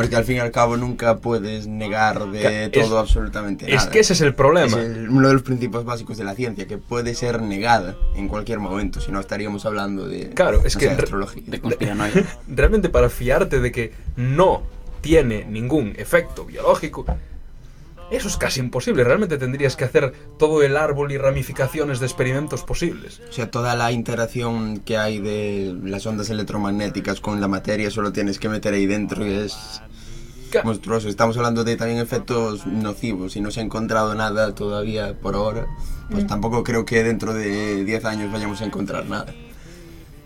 Porque al fin y al cabo nunca puedes negar de es- todo absolutamente nada. es que ese es el Es problema. el- uno de los principios básicos de la ciencia, que puede ser negada en cualquier momento, si no estaríamos hablando de, Claro, es no que sé, re- astrología. De conspiranoia. Realmente para fiarte de que no tiene ningún efecto biológico, eso es casi imposible. Realmente tendrías que hacer todo el árbol y ramificaciones de experimentos posibles. O sea, toda la interacción que hay de las ondas electromagnéticas con la materia solo tienes que meter ahí dentro y es... Monstruoso. Estamos hablando de también efectos nocivos y no se ha encontrado nada todavía por ahora. Pues tampoco creo que dentro de 10 años vayamos a encontrar nada.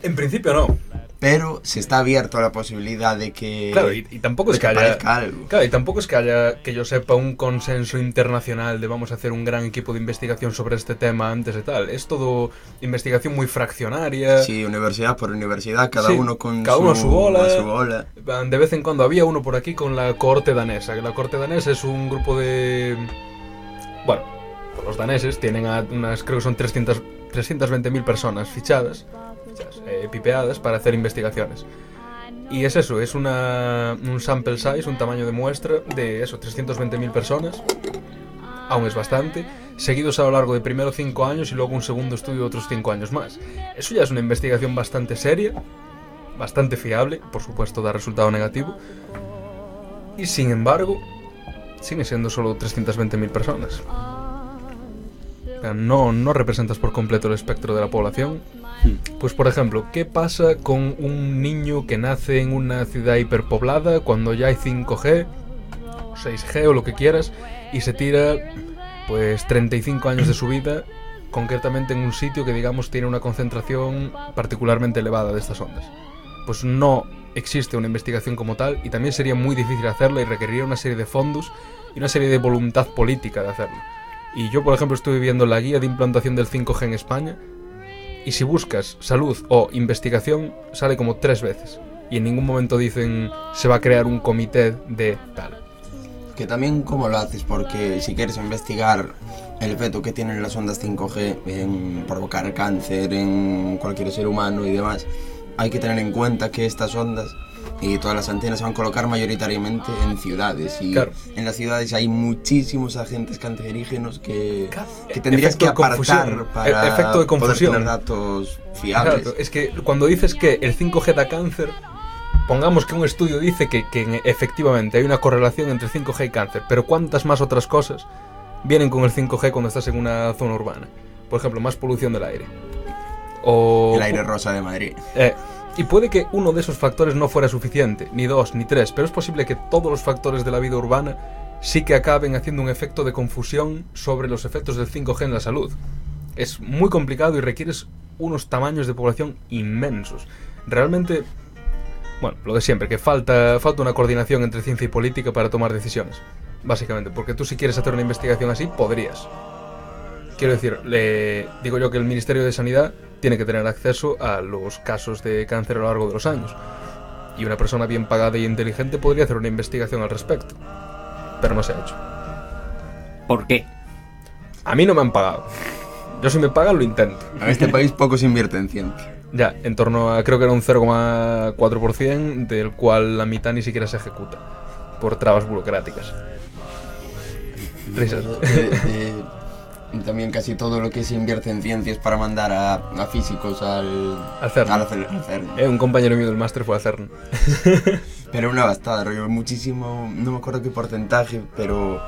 En principio no. Pero se está abierto a la posibilidad de que, Claro, y, y tampoco es que haya... algo. Claro, y tampoco es que haya, que yo sepa, un consenso internacional de vamos a hacer un gran equipo de investigación sobre este tema antes de tal. Es todo investigación muy fraccionaria. Sí, universidad por universidad, cada Sí, uno con cada su, uno a su bola. su bola. De vez en cuando había uno por aquí con la corte danesa. Que la corte danesa es un grupo de... Bueno, los daneses tienen a unas, creo que son 300 320.000 personas fichadas, eh, pipeadas para hacer investigaciones. Y es eso, es una, un sample size, un tamaño de muestra de eso, 320.000 personas. Aún es bastante. Seguidos a lo largo de primero 5 años y luego un segundo estudio de otros 5 años más. Eso ya es una investigación bastante seria, bastante fiable, por supuesto da resultado negativo. Y sin embargo, sigue siendo solo 320.000 personas. No, no representas por completo el espectro de la población. Pues por ejemplo, ¿qué pasa con un niño que nace en una ciudad hiperpoblada cuando ya hay 5G, o 6G o lo que quieras, y se tira pues 35 años de su vida concretamente en un sitio que digamos tiene una concentración particularmente elevada de estas ondas? Pues no existe una investigación como tal y también sería muy difícil hacerla y requeriría una serie de fondos y una serie de voluntad política de hacerlo. Y yo, por ejemplo, estuve viendo la guía de implantación del 5G en España y si buscas salud o investigación, sale como tres veces. Y en ningún momento dicen se va a crear un comité de tal. Que también cómo lo haces, porque si quieres investigar el efecto que tienen las ondas 5G en provocar cáncer en cualquier ser humano y demás, hay que tener en cuenta que estas ondas y todas las antenas se van a colocar mayoritariamente en ciudades y Claro. en las ciudades hay muchísimos agentes cancerígenos que, que tendrías Efecto que apartar para E- efecto de poder tener datos fiables. Claro, es que cuando dices que el 5G da cáncer, pongamos que un estudio dice que, que efectivamente hay una correlación entre 5G y cáncer, pero ¿cuántas más otras cosas vienen con el 5G cuando estás en una zona urbana? Por ejemplo, más polución del aire. O El aire rosa de Madrid. Eh, y puede que uno de esos factores no fuera suficiente, ni dos, ni tres, pero es posible que todos los factores de la vida urbana sí que acaben haciendo un efecto de confusión sobre los efectos del 5G en la salud. Es muy complicado y requieres unos tamaños de población inmensos. Realmente, bueno, lo de siempre, que falta, falta una coordinación entre ciencia y política para tomar decisiones. Básicamente, porque tú si quieres hacer una investigación así, podrías. Quiero decir, le digo yo que el Ministerio de Sanidad tiene que tener acceso a los casos de cáncer a lo largo de los años. Y una persona bien pagada y inteligente podría hacer una investigación al respecto. Pero no se ha hecho. ¿Por qué? A mí no me han pagado. Yo si me pagan lo intento. En este país poco se invierte en ciencia. Ya, en torno a creo que era un 0,4%, del cual la mitad ni siquiera se ejecuta. Por trabas burocráticas. Risas. De- de- y también casi todo lo que se invierte en ciencia es para mandar a, a físicos al, Al CERN. al CERN, al CERN. Eh, un compañero mío del máster fue a CERN. Pero una bastada, rollo, muchísimo, no me acuerdo qué porcentaje, pero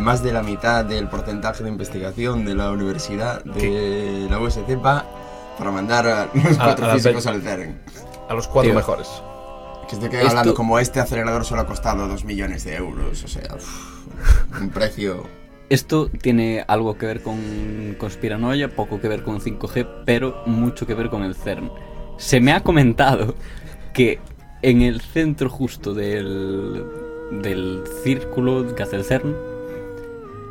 más de la mitad del porcentaje de investigación de la universidad, de la USC, va para mandar a los A- cuatro a físicos al CERN. A los cuatro Tío. mejores. Que estoy Esto- hablando como este acelerador solo ha costado 2 millones de euros, o sea, uf, un precio... Esto tiene algo que ver con conspiranoia, poco que ver con 5G, pero mucho que ver con el CERN. Se me ha comentado que en el centro justo del, del círculo que hace el CERN,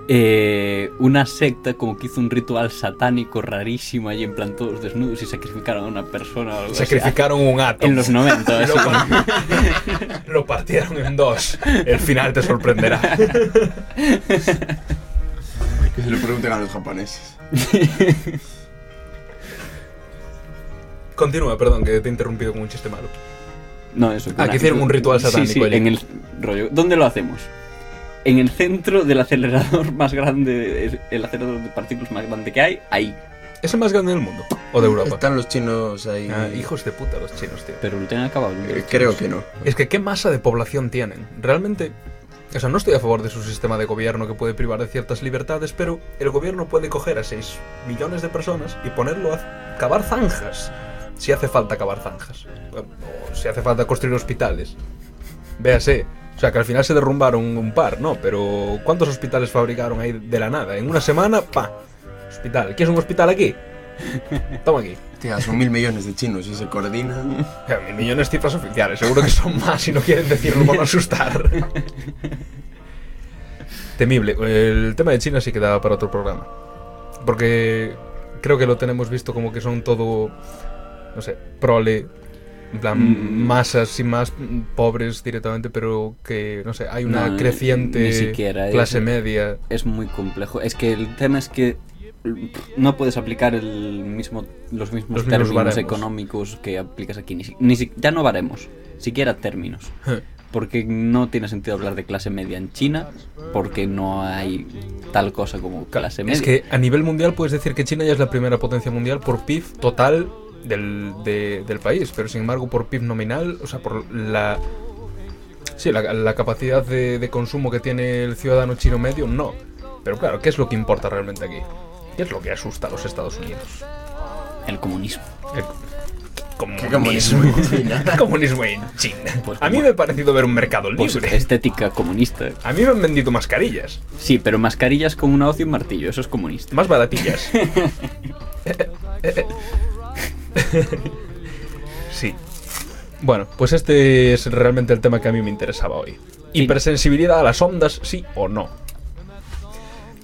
eh, una secta como que hizo un ritual satánico rarísimo allí en plan todos desnudos y sacrificaron a una persona o algo así. Sacrificaron un átomo. en los 90. así Lo, como- lo partieron en dos. El final te sorprenderá. Que se lo pregunten a los japoneses. Continúa, perdón, que te he interrumpido con un chiste malo. No, eso. Ah, que hicieron un ritual satánico Sí, en el rollo. ¿Dónde lo hacemos? En el centro del acelerador más grande, el acelerador de partículas más grande que hay, ahí. ¿Es el más grande del mundo? ¿O de Europa? Están los chinos ahí... Ah, hijos de puta los chinos, tío. Pero lo tienen acabado. ¿no? Eh, Creo que no. Es que qué masa de población tienen. Realmente... O sea, no estoy a favor de su sistema de gobierno que puede privar de ciertas libertades, pero el gobierno puede coger a 6 millones de personas y ponerlo a cavar zanjas. Si hace falta cavar zanjas. O si hace falta construir hospitales. Véase. O sea, que al final se derrumbaron un par, ¿no? Pero ¿cuántos hospitales fabricaron ahí de la nada? En una semana, pa, hospital. ¿Quieres un hospital aquí? Toma aquí. Tía, son mil millones de chinos y se coordinan. Mil millones cifras oficiales. Seguro que son más y no quieren decirlo por no asustar. Temible. El tema de China sí que daba para otro programa. Porque creo que lo tenemos visto como que son todo, no sé, prole, en plan, Mm. masas sin más pobres directamente, pero que, no sé, hay una No, creciente ni siquiera, clase es- media. Es muy complejo. Es que el tema es que no puedes aplicar el mismo, los mismos Los términos económicos que aplicas aquí. Ni, ni ya no baremos, siquiera términos. Porque no tiene sentido hablar de clase media en China, porque no hay tal cosa como clase media. Es que a nivel mundial puedes decir que China ya es la primera potencia mundial por PIB total del, de- del país, pero sin embargo por PIB nominal, o sea, por la... Sí, la, la capacidad de, de consumo que tiene el ciudadano chino medio, no. Pero claro, ¿qué es lo que importa realmente aquí? ¿Qué es lo que asusta a los Estados Unidos? El comunismo. El ¿Qué comunismo en China? comunismo en China. Pues a mí me ha parecido ver un mercado Pues libre. estética comunista. A mí me han vendido mascarillas, Sí, pero mascarillas con una hoz y un martillo, eso es comunista. más baratillas. sí. Bueno, pues este es realmente el tema que a mí me interesaba hoy. Hipersensibilidad a las ondas, sí o no.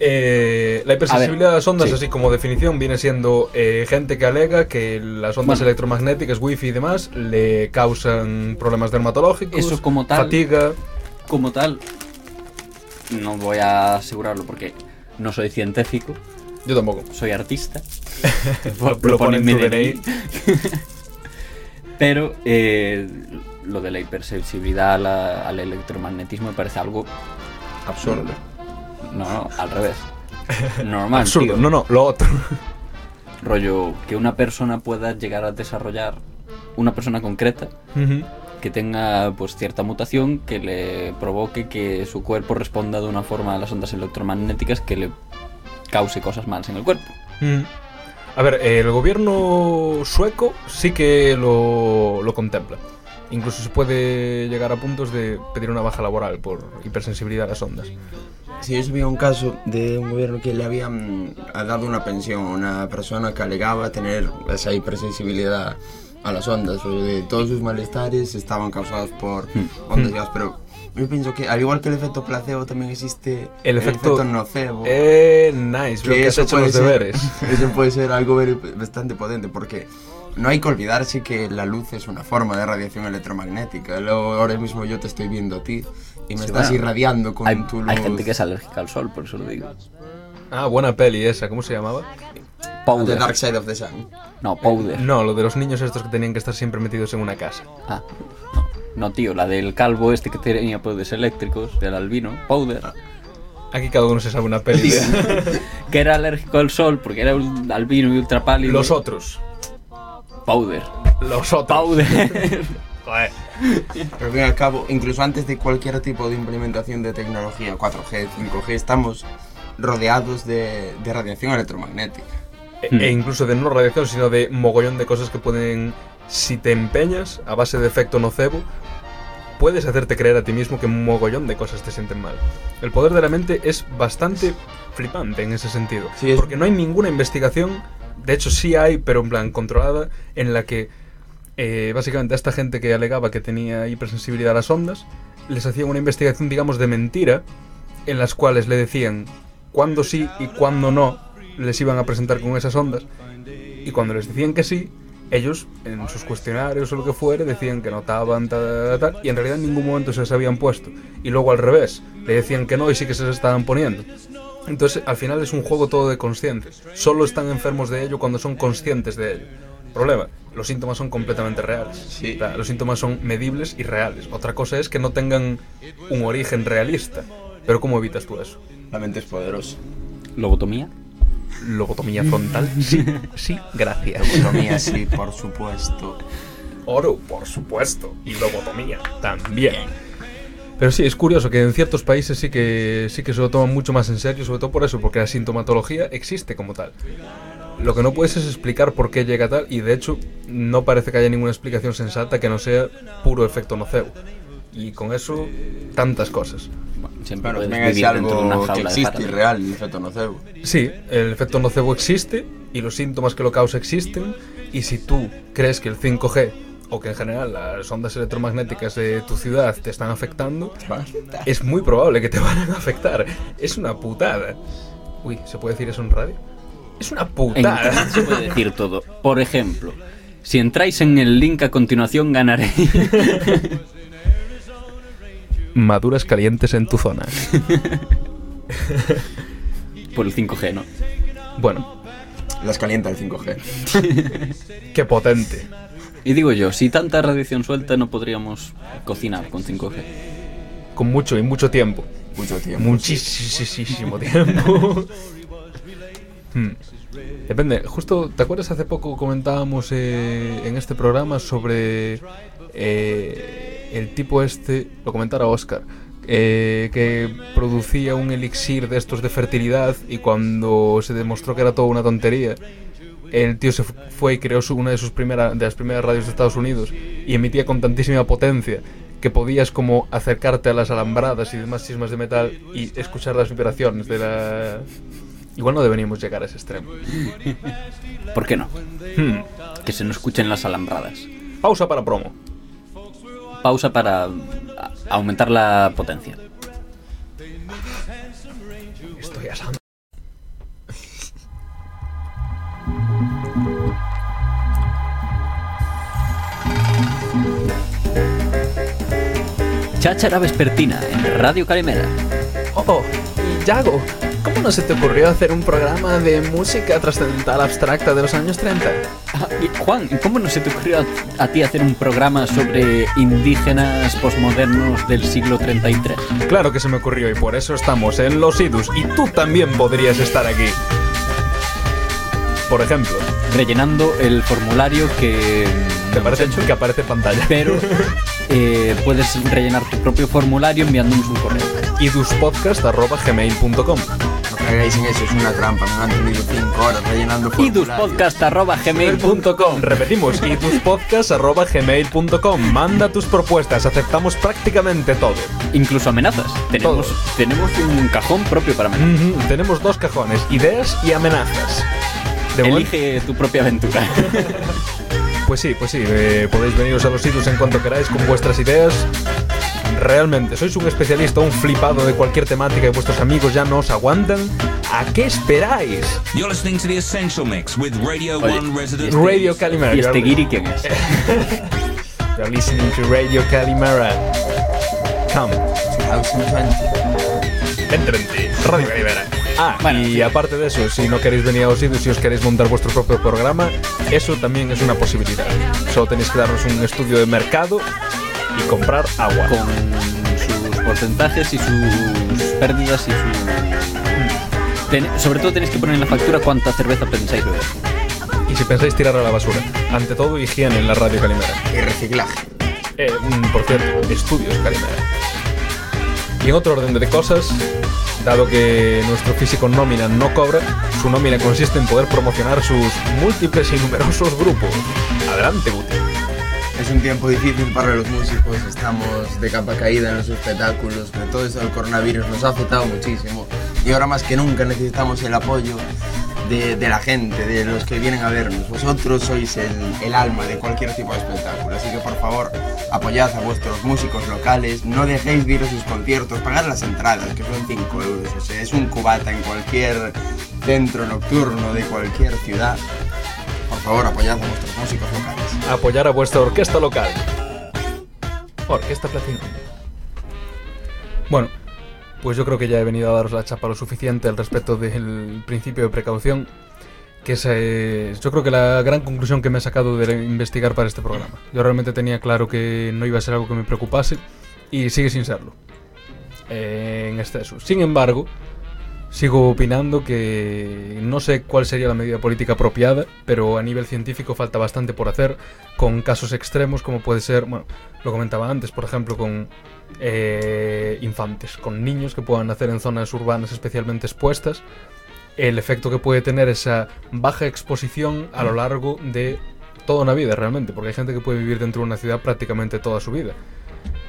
Eh, la hipersensibilidad a, las ondas, sí. así como definición, viene siendo eh, gente que alega que las ondas Bueno. electromagnéticas, wifi y demás, le causan problemas dermatológicos, Eso como tal- fatiga. Como tal, no voy a asegurarlo porque no soy científico, Yo tampoco. soy artista. Lo, lo pone en mi DNI. Pero eh, lo de la hipersensibilidad la- al electromagnetismo me parece algo Absurdo. No, no, al revés. Normal. Absurdo. tío. No, no, lo otro. Rollo que una persona pueda llegar a desarrollar, una persona concreta, que tenga pues cierta mutación que le provoque que su cuerpo responda de una forma a las ondas electromagnéticas que le cause cosas malas en el cuerpo. Mm. A ver, el gobierno sueco sí que lo, lo contempla. Incluso se puede llegar a puntos de pedir una baja laboral por hipersensibilidad a las ondas. Sí, yo sabía un caso de un gobierno que le habían ha dado una pensión a una persona que alegaba tener esa hipersensibilidad a las ondas, o de todos sus malestares estaban causados por ondas y gas, pero yo pienso que al igual que el efecto placebo también existe El efecto- nocebo. Eh, nice, veo que has hecho puede los ser- deberes. Eso puede ser algo bastante potente porque no hay que olvidarse que la luz es una forma de radiación electromagnética. Luego, ahora mismo yo te estoy viendo a ti y me Sí, estás bueno, irradiando con Hay, tu luz. hay gente que es alérgica al sol, por eso lo digo. Ah, buena peli esa, ¿cómo se llamaba? The Powder. Dark Side of the Sun. No, Powder. No, lo de los niños estos que tenían que estar siempre metidos en una casa. Ah, no. No, tío, la del calvo este que tenía poderes eléctricos, del albino, Powder. Aquí cada uno se sabe una peli. Que era alérgico al sol porque era un albino y ultra pálido. los otros. Powder. Los otros. Powder. Joder. Pero al fin y al cabo, incluso antes de cualquier tipo de implementación de tecnología 4G, 5G, estamos rodeados de, de radiación electromagnética. E, e incluso de no radiación, sino de mogollón de cosas que pueden, si te empeñas a base de efecto nocebo, puedes hacerte creer a ti mismo que un mogollón de cosas te sienten mal. El poder de la mente es bastante flipante en ese sentido. Sí, es- Porque no hay ninguna investigación, de hecho sí hay, pero en plan controlada, en la que eh, básicamente a esta gente que alegaba que tenía hipersensibilidad a las ondas, les hacían una investigación, digamos, de mentira, en las cuales le decían cuándo sí y cuándo no les iban a presentar con esas ondas. Y cuando les decían que sí, ellos en sus cuestionarios o lo que fuere decían que notaban tal, tal, y en realidad en ningún momento se les habían puesto. Y luego al revés, le decían que no y sí que se les estaban poniendo. Entonces al final es un juego todo de conscientes. Solo están enfermos de ello cuando son conscientes de ello. Problema, los síntomas son completamente reales. Sí. O sea, los síntomas son medibles y reales. Otra cosa es que no tengan un origen realista. Pero ¿cómo evitas tú eso? La mente es poderosa. Lobotomía. Lobotomía frontal. Sí, sí, gracias. Economía, sí, por supuesto. Oro, por supuesto. Y lobotomía también. Pero sí, es curioso que en ciertos países sí que, sí que se lo toman mucho más en serio, sobre todo por eso, porque la sintomatología existe como tal. Lo que no puedes es explicar por qué llega tal, y de hecho no parece que haya ninguna explicación sensata que no sea puro efecto nocebo. Y con eso, tantas cosas. Siempre Claro, puedes vivir dentro de una algo que jaula de existe faraday. real, el efecto nocebo. Sí, el efecto nocebo existe y los síntomas que lo causa existen. Y si tú crees que el 5G o que en general las ondas electromagnéticas de tu ciudad te están afectando, es muy probable que te van a afectar. Es una putada. Uy, ¿se puede decir eso en radio? Es una putada. se puede decir todo. Por ejemplo, si entráis en el link a continuación ganaréis. Maduras calientes en tu zona. Por el 5G, ¿no? Bueno, Las calienta el 5G. qué potente. Y digo yo, si tanta radiación suelta no podríamos cocinar con 5G. Con mucho y mucho tiempo. Mucho tiempo. Muchísimo tiempo. Hmm. Depende, justo, ¿te acuerdas hace poco comentábamos eh, en este programa sobre eh, el tipo este, lo comentara Oscar, eh, que producía un elixir de estos de fertilidad y cuando se demostró que era toda una tontería, el tío se fu- fue y creó su- una de sus primeras de las primeras radios de Estados Unidos y emitía con tantísima potencia que podías como acercarte a las alambradas y demás sismas de metal y escuchar las vibraciones de la igual no deberíamos llegar a ese extremo ¿Por qué no? Hmm. Que se nos escuchen las alambradas. pausa para promo Pausa para aumentar la potencia. estoy asando Cháchara vespertina en Radio Calimera. oh y Yago ¿Cómo no se te ocurrió hacer un programa de música trascendental abstracta de los años 30? Ah, y Juan, ¿y ¿cómo no se te ocurrió a, a ti hacer un programa sobre indígenas posmodernos del siglo 33? Claro que se me ocurrió y por eso estamos en Los Idus y tú también podrías estar aquí. Por ejemplo, Rellenando el formulario que... ¿te hemos parece hecho, que aparece en pantalla? Pero eh, puedes rellenar tu propio formulario enviándonos un correo. iduspodcast.gmail.com No caigáis en eso, es una trampa. Me han tenido 5 horas rellenando iduspodcast.gmail.com Repetimos, iduspodcast.gmail.com Manda tus propuestas, aceptamos prácticamente todo. Incluso amenazas. Tenemos, Todo. tenemos un cajón propio para amenazas. Ujú, Tenemos dos cajones, ideas y amenazas. De Elige tu propia aventura. Pues sí, pues sí, eh, podéis veniros a los sitios en cuanto queráis con vuestras ideas. Realmente, sois un especialista, un flipado de cualquier temática y vuestros amigos ya no os aguantan. ¿A qué esperáis? You're listening to the Essential Mix with Radio Oye, 1 Resident. Radio Calimera. ¿Y este guiri quién es? You're listening to Radio Calimera. Come. 2020. Vente, vente. Radio Calimera. Ah, Bueno, y sí. aparte de eso, si no queréis venir a los sitios, si os queréis montar vuestro propio programa, eso también es una posibilidad. Solo tenéis que darnos un estudio de mercado y comprar agua. Con sus porcentajes y sus pérdidas y su... Ten- sobre todo tenéis que poner en la factura cuánta cerveza pensáis beber. Y si pensáis tirar a la basura, ante todo higiene en la radio Calimera. Y reciclaje. Eh, mm, por cierto, estudios Calimera. Y en otro orden de cosas, dado que nuestro físico nómina no cobra, su nómina consiste en poder promocionar sus múltiples y numerosos grupos. Adelante, Guti. Es un tiempo difícil para los músicos, estamos de capa caída en los espectáculos, pero todo eso del coronavirus nos ha afectado muchísimo. Y ahora más que nunca necesitamos el apoyo de, la gente, de los que vienen a vernos. Vosotros sois el, el alma de cualquier tipo de espectáculo, así que por favor apoyad a vuestros músicos locales, no dejéis de ir a sus conciertos, pagad las entradas, que son 5 euros, o sea, es un cubata en cualquier centro nocturno de cualquier ciudad. Por favor, apoyad a vuestros músicos locales. Apoyar a vuestra orquesta local. Orquesta Platino. Bueno, pues yo creo que ya he venido a daros la chapa lo suficiente al respecto del principio de precaución. Que es, eh, yo creo que la gran conclusión que me he sacado de investigar para este programa. Yo realmente tenía claro que no iba a ser algo que me preocupase y sigue sin serlo. Eh, en exceso. Sin embargo, sigo opinando que no sé cuál sería la medida política apropiada, pero a nivel científico falta bastante por hacer con casos extremos como puede ser, bueno, lo comentaba antes, por ejemplo, con eh, infantes, con niños que puedan nacer en zonas urbanas especialmente expuestas, el efecto que puede tener esa baja exposición a lo largo de toda una vida realmente, porque hay gente que puede vivir dentro de una ciudad prácticamente toda su vida.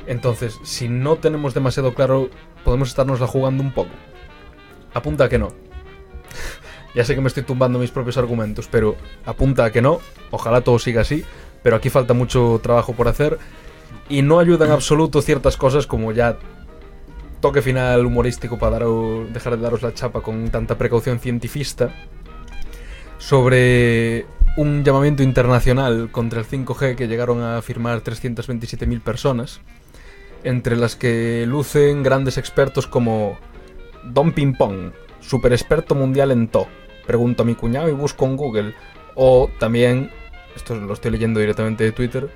Entonces, si no tenemos demasiado claro, podemos estarnosla jugando un poco. Apunta a que no. ya sé que me estoy tumbando mis propios argumentos, pero apunta a que no. Ojalá todo siga así, pero aquí falta mucho trabajo por hacer y no ayuda en absoluto ciertas cosas como ya toque final humorístico para daros- dejar de daros la chapa con tanta precaución cientifista sobre un llamamiento internacional contra el 5G que llegaron a firmar 327.000 personas, entre las que lucen grandes expertos como Don Ping Pong, super experto mundial en to, pregunto a mi cuñado y busco en Google, o también, esto lo estoy leyendo directamente de Twitter,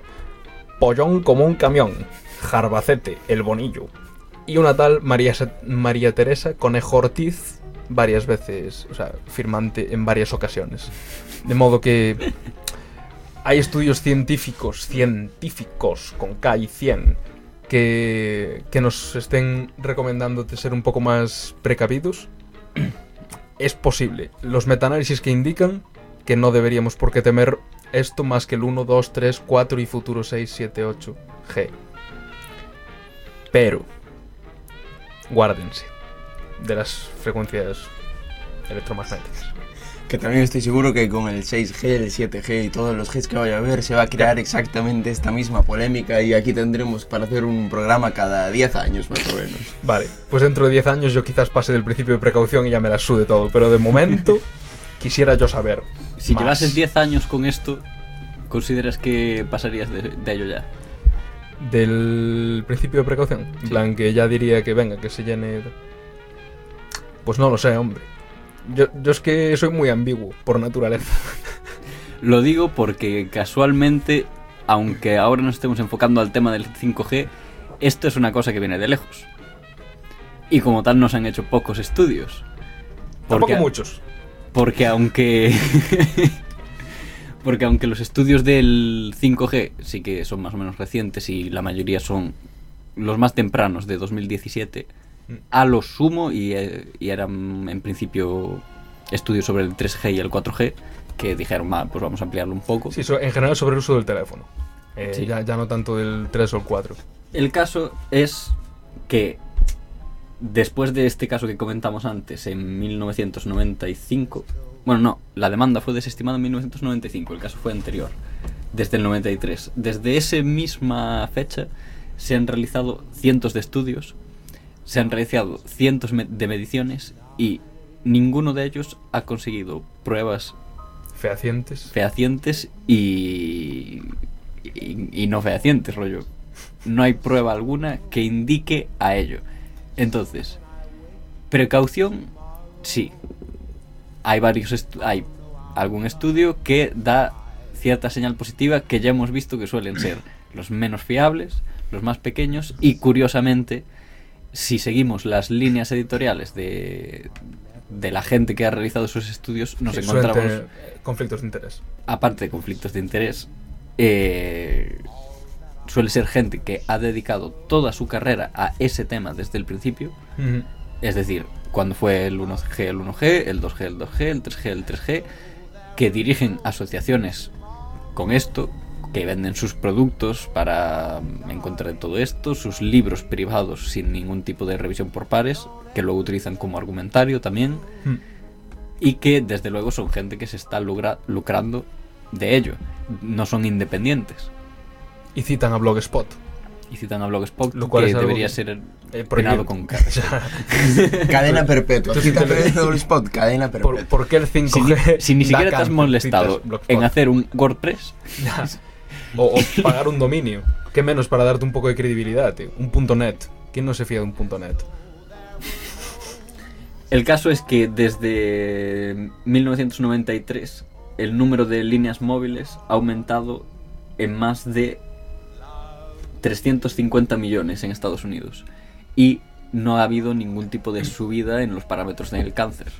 Pollón como un camión, Jarbacete, el bonillo, y una tal María, María Teresa Conejo Ortiz varias veces, o sea, firmante en varias ocasiones. De modo que hay estudios científicos, científicos con K y 100, que, que nos estén recomendando de ser un poco más precavidos. Es posible. Los metaanálisis que indican que no deberíamos por qué temer esto más que el 1, 2, 3, 4 y futuro 6, 7, 8, G. Pero, guárdense de las frecuencias electromagnéticas. Que también estoy seguro que con el 6G, el 7G y todos los Gs que vaya a haber se va a crear exactamente esta misma polémica y aquí tendremos para hacer un programa cada 10 años más o menos. Vale, pues dentro de 10 años yo quizás pase del principio de precaución y ya me la sude todo, pero de momento quisiera yo saber. Si más. llevases 10 años con esto, ¿consideras que pasarías de, de ello ya? Del principio de precaución, en Sí. plan que ya diría que venga, que se llene... Pues no lo sé, hombre. Yo, yo es que soy muy ambiguo por naturaleza. Lo digo porque casualmente, aunque ahora nos estemos enfocando al tema del 5G, esto es una cosa que viene de lejos. Y como tal nos han hecho pocos estudios. Tampoco Porque- muchos. Porque aunque. porque aunque los estudios del 5G sí que son más o menos recientes y la mayoría son los más tempranos de 2017, Mm. A lo sumo, y, eh, y eran en principio estudios sobre el 3G y el 4G, que dijeron, "Va, pues vamos a ampliarlo un poco. Sí, en general sobre el uso del teléfono. Eh, Sí. ya, ya no tanto del 3 o el 4. El caso es que después de este caso que comentamos antes, en 1995, bueno, no, la demanda fue desestimada en 1995, el caso fue anterior, desde el 93. Desde esa misma fecha se han realizado cientos de estudios, se han realizado cientos de mediciones y ninguno de ellos ha conseguido pruebas Fehacientes. fehacientes y, y, y no fehacientes, rollo. No hay prueba alguna que indique a ello. Entonces, precaución, sí. Hay varios hay algún estudio que da cierta señal positiva que ya hemos visto que suelen ser los menos fiables, los más pequeños y curiosamente, si seguimos las líneas editoriales de, de la gente que ha realizado esos estudios, nos Sí, encontramos conflictos de interés. aparte de conflictos de interés, eh, suele ser gente que ha dedicado toda su carrera a ese tema desde el principio. Es decir, cuando fue el 1G el 1G, el 2G el 2G, el 3G el 3G, que dirigen asociaciones con esto, que venden sus productos para encontrar todo esto, sus libros privados sin ningún tipo de revisión por pares, que luego utilizan como argumentario también Mm. y que desde luego son gente que se está lucrando de ello, no son independientes. Y citan a Blogspot. Y citan a Blogspot, Lo cual que debería que- ser Eh, penado con. Cadena perpetua. Tú sí te- Quítame el spot, cadena ¿Por, perpetua. por qué el 5G? Si, si ni siquiera te has molestado Blogspot. en hacer un WordPress. O, o pagar un dominio. ¿Qué menos para darte un poco de credibilidad, tío? Un punto net. ¿Quién no se fía de un punto net? el caso es que desde 1993 el número de líneas móviles ha aumentado en más de 350 millones en Estados Unidos y no ha habido ningún tipo de subida en los parámetros del cáncer.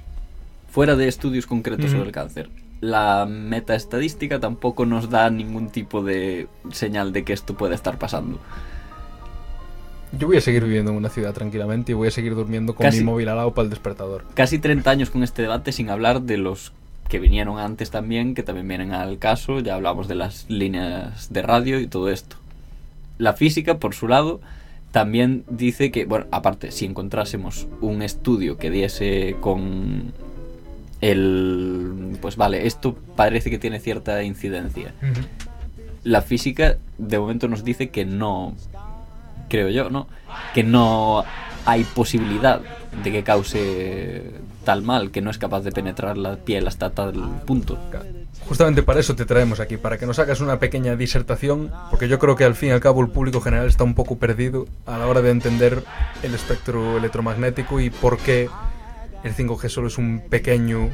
Fuera de estudios concretos sobre el cáncer, la metaestadística tampoco nos da ningún tipo de señal de que esto pueda estar pasando. Yo voy a seguir viviendo en una ciudad tranquilamente y voy a seguir durmiendo con Casi. mi móvil al lado para el despertador. Casi 30 años con este debate sin hablar de los que vinieron antes también, que también vienen al caso, ya hablamos de las líneas de radio y todo esto. la física, por su lado, también dice que, bueno, aparte, si encontrásemos un estudio que diese con el... Pues vale, esto parece que tiene cierta incidencia. La física de momento nos dice que no, creo yo, ¿no? Que no hay posibilidad de que cause tal mal, que no es capaz de penetrar la piel hasta tal punto. Justamente para eso te traemos aquí, para que nos hagas una pequeña disertación, porque yo creo que al fin y al cabo el público general está un poco perdido a la hora de entender el espectro electromagnético y por qué el 5G solo es un pequeño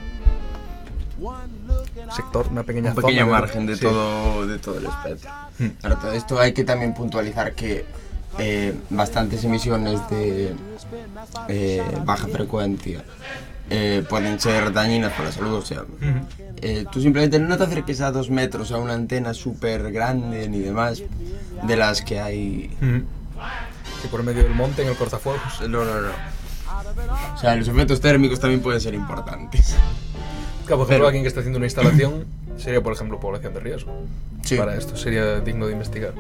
sector, una pequeña un pequeño zona margen de sí. todo de todo el espectro. Mm. Ahora, todo esto hay que también puntualizar que eh, bastantes emisiones de eh, baja frecuencia eh, pueden ser dañinas para la salud. O sea, eh, tú simplemente no te acerques a dos metros a una antena súper grande ni demás de las que hay. Ujú. Sí, por medio del monte en el cortafuegos. No, no, no. O sea, los efectos térmicos también pueden ser importantes. Claro, por ejemplo, Pero- alguien que está haciendo una instalación sería, por ejemplo, población de riesgo. Sí. Para esto sería digno de investigar.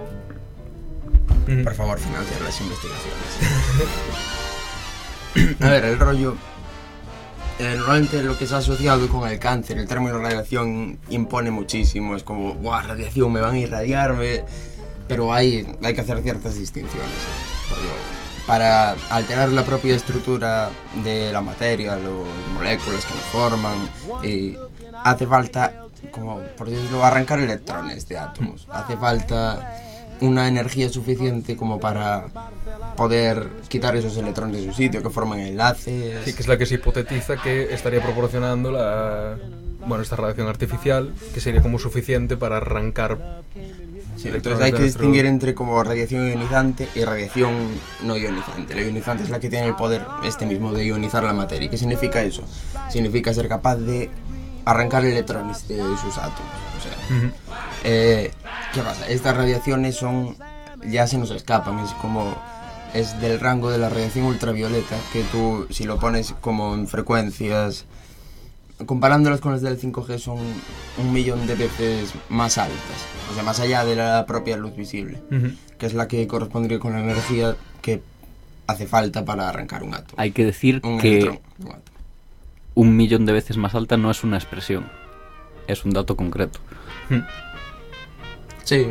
Por favor, financiar las investigaciones. A ver, el rollo. eh, normalmente lo que se ha asociado con el cáncer, el término radiación impone muchísimo. Es como, ¡guau, radiación! Me van a irradiarme. Pero hay, hay que hacer ciertas distinciones. Rollo, Para alterar la propia estructura de la materia, las moléculas que lo forman, y hace falta, como por decirlo, arrancar electrones de átomos. Hace falta una energía suficiente como para poder quitar esos electrones de su sitio, que forman enlaces. Sí, que es la que se hipotetiza que estaría proporcionando la. Bueno, esta radiación artificial, que sería como suficiente para arrancar. Sí, entonces hay que distinguir entre como radiación ionizante y radiación no ionizante. La ionizante es la que tiene el poder este mismo de ionizar la materia. ¿Qué significa eso? Significa ser capaz de arrancar electrones de sus átomos. O sea, eh, ¿qué pasa? Estas radiaciones son ya se nos escapan, es como es del rango de la radiación ultravioleta que tú si lo pones como en frecuencias comparándolas con las del 5G son un millón de veces más altas, o sea, más allá de la propia luz visible, que es la que correspondría con la energía que hace falta para arrancar un átomo. Hay que decir Un que electrón, un átomo. un millón de veces más alta no es una expresión, es un dato concreto. Sí,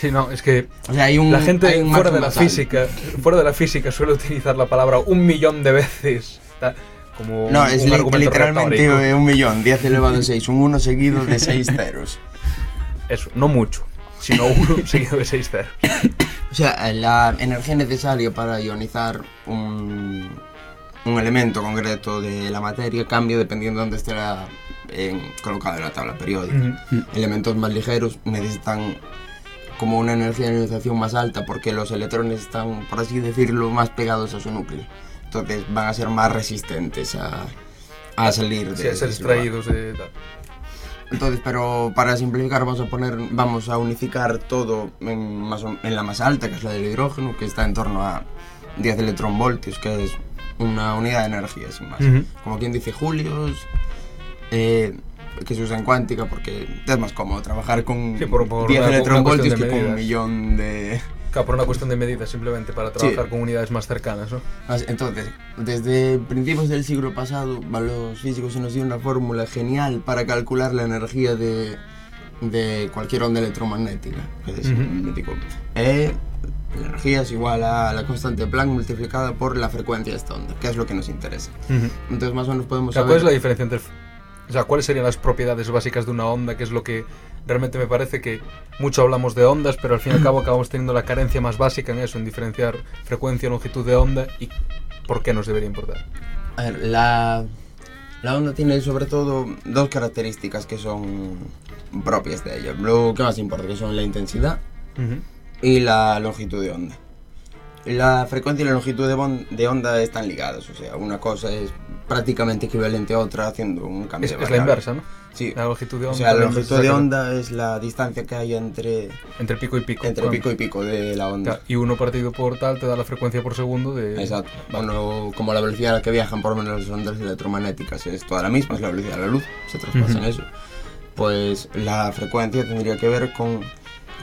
Sí, no, es que o sea, hay un la gente hay un fuera de la física, fuera de la física suele utilizar la palabra un millón de veces. Como No, un- es un li- argumento literalmente retórico. un millón, 10 elevado a 6, un 1 seguido de 6 ceros. Eso, no mucho, sino uno seguido de seis ceros. O sea, la energía necesaria para ionizar un, un elemento concreto de la materia cambia dependiendo de dónde esté la- en- colocado en la tabla periódica. Elementos más ligeros necesitan como una energía de ionización más alta porque los electrones están, por así decirlo, más pegados a su núcleo. Entonces van a ser más resistentes a, a salir de Sí, a ser lugar. extraídos de. Entonces, pero para simplificar vamos a poner, vamos a unificar todo en, más en la más alta, que es la del hidrógeno, que está en torno a 10 electronvoltios, que es una unidad de energía, sin más. Como quien dice julios, eh, que se usa en cuántica porque es más cómodo trabajar con Sí, por- por 10 una- una electronvoltios que con un millón de... Claro, por una cuestión de medidas, simplemente para trabajar con unidades más cercanas, ¿no? Entonces, desde principios del siglo pasado, los físicos se nos dio una fórmula genial para calcular la energía de, de cualquier onda electromagnética. Es Ujú. mítico. E, la energía es igual a la constante de Planck multiplicada por la frecuencia de esta onda, que es lo que nos interesa. Entonces, más o menos podemos saber... ¿cuál es la diferencia entre... O sea, ¿cuáles serían las propiedades básicas de una onda? Que es lo que realmente me parece que mucho hablamos de ondas, pero al fin y al cabo acabamos teniendo la carencia más básica en eso, en diferenciar frecuencia, longitud de onda y por qué nos debería importar. A ver, la, la onda tiene sobre todo dos características que son propias de ella. Lo que más importa, que son la intensidad y la longitud de onda. La frecuencia y la longitud de, onda están ligadas, o sea, una cosa es prácticamente equivalente a otra haciendo un cambio Es, de es la inversa, ¿no? Sí. La longitud de O onda. sea, la longitud de onda es la distancia que hay entre, Entre pico y pico. entre pico y pico de la onda. claro, Y uno partido por tal te da la frecuencia por segundo de... Exacto. Bueno, como la velocidad a la que viajan por lo menos las ondas electromagnéticas es toda la misma, es la velocidad de la luz, se traspasa en eso. Pues la frecuencia tendría que ver con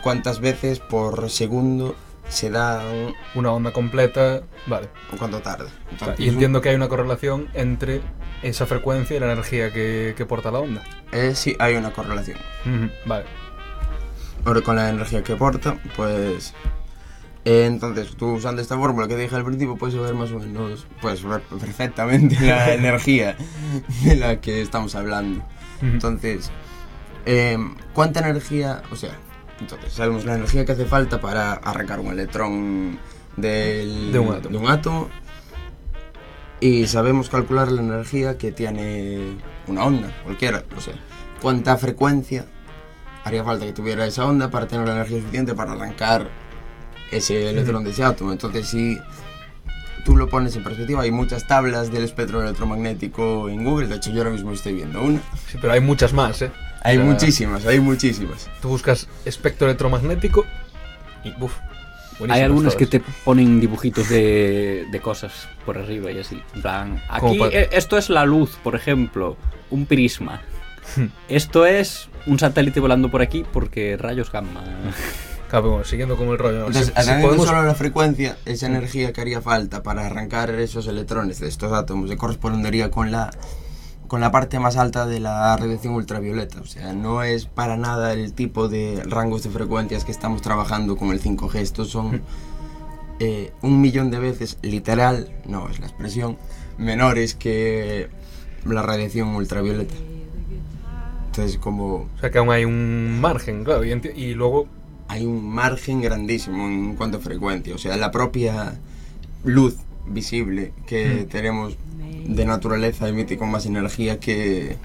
cuántas veces por segundo se da un- Una onda completa, vale. cuánto tarda. Entonces, Y entiendo que hay una correlación entre esa frecuencia y la energía que, que porta la onda. eh, sí, hay una correlación. Vale. Ahora con la energía que porta, pues... eh, entonces, tú usando esta fórmula que dije al principio, puedes ver más o menos, puedes ver perfectamente la energía de la que estamos hablando. Entonces, eh, ¿cuánta energía, o sea, entonces sabemos la energía que hace falta para arrancar un electrón del- De un átomo. átomo, y sabemos calcular la energía que tiene una onda, cualquiera, o sea, cuánta frecuencia haría falta que tuviera esa onda para tener la energía suficiente para arrancar ese electrón de ese átomo. Entonces, si tú lo pones en perspectiva, hay muchas tablas del espectro electromagnético en Google, de hecho yo ahora mismo estoy viendo una. Sí, pero hay muchas más, ¿eh? Hay O sea, muchísimas, hay muchísimas. Tú buscas espectro electromagnético y uf, Hay algunas que todas. te ponen dibujitos de, de cosas por arriba y así. En plan, Como aquí eh, esto es la luz, por ejemplo, un prisma. Esto es un satélite volando por aquí porque rayos gamma. Claro, bueno, siguiendo con el rollo. Entonces, si- si podemos- solo a la frecuencia, esa energía que haría falta para arrancar esos electrones de estos átomos se correspondería con la, con la parte más alta de la radiación ultravioleta. O sea, no es para nada el tipo de rangos de frecuencias que estamos trabajando con el 5G. Estos son eh, un millón de veces, literal, no es la expresión, menores que la radiación ultravioleta. Entonces, como O sea, que aún hay un margen, claro. Y, y luego, hay un margen grandísimo en cuanto a frecuencia. O sea, la propia luz visible que tenemos de naturaleza emite con más energía que,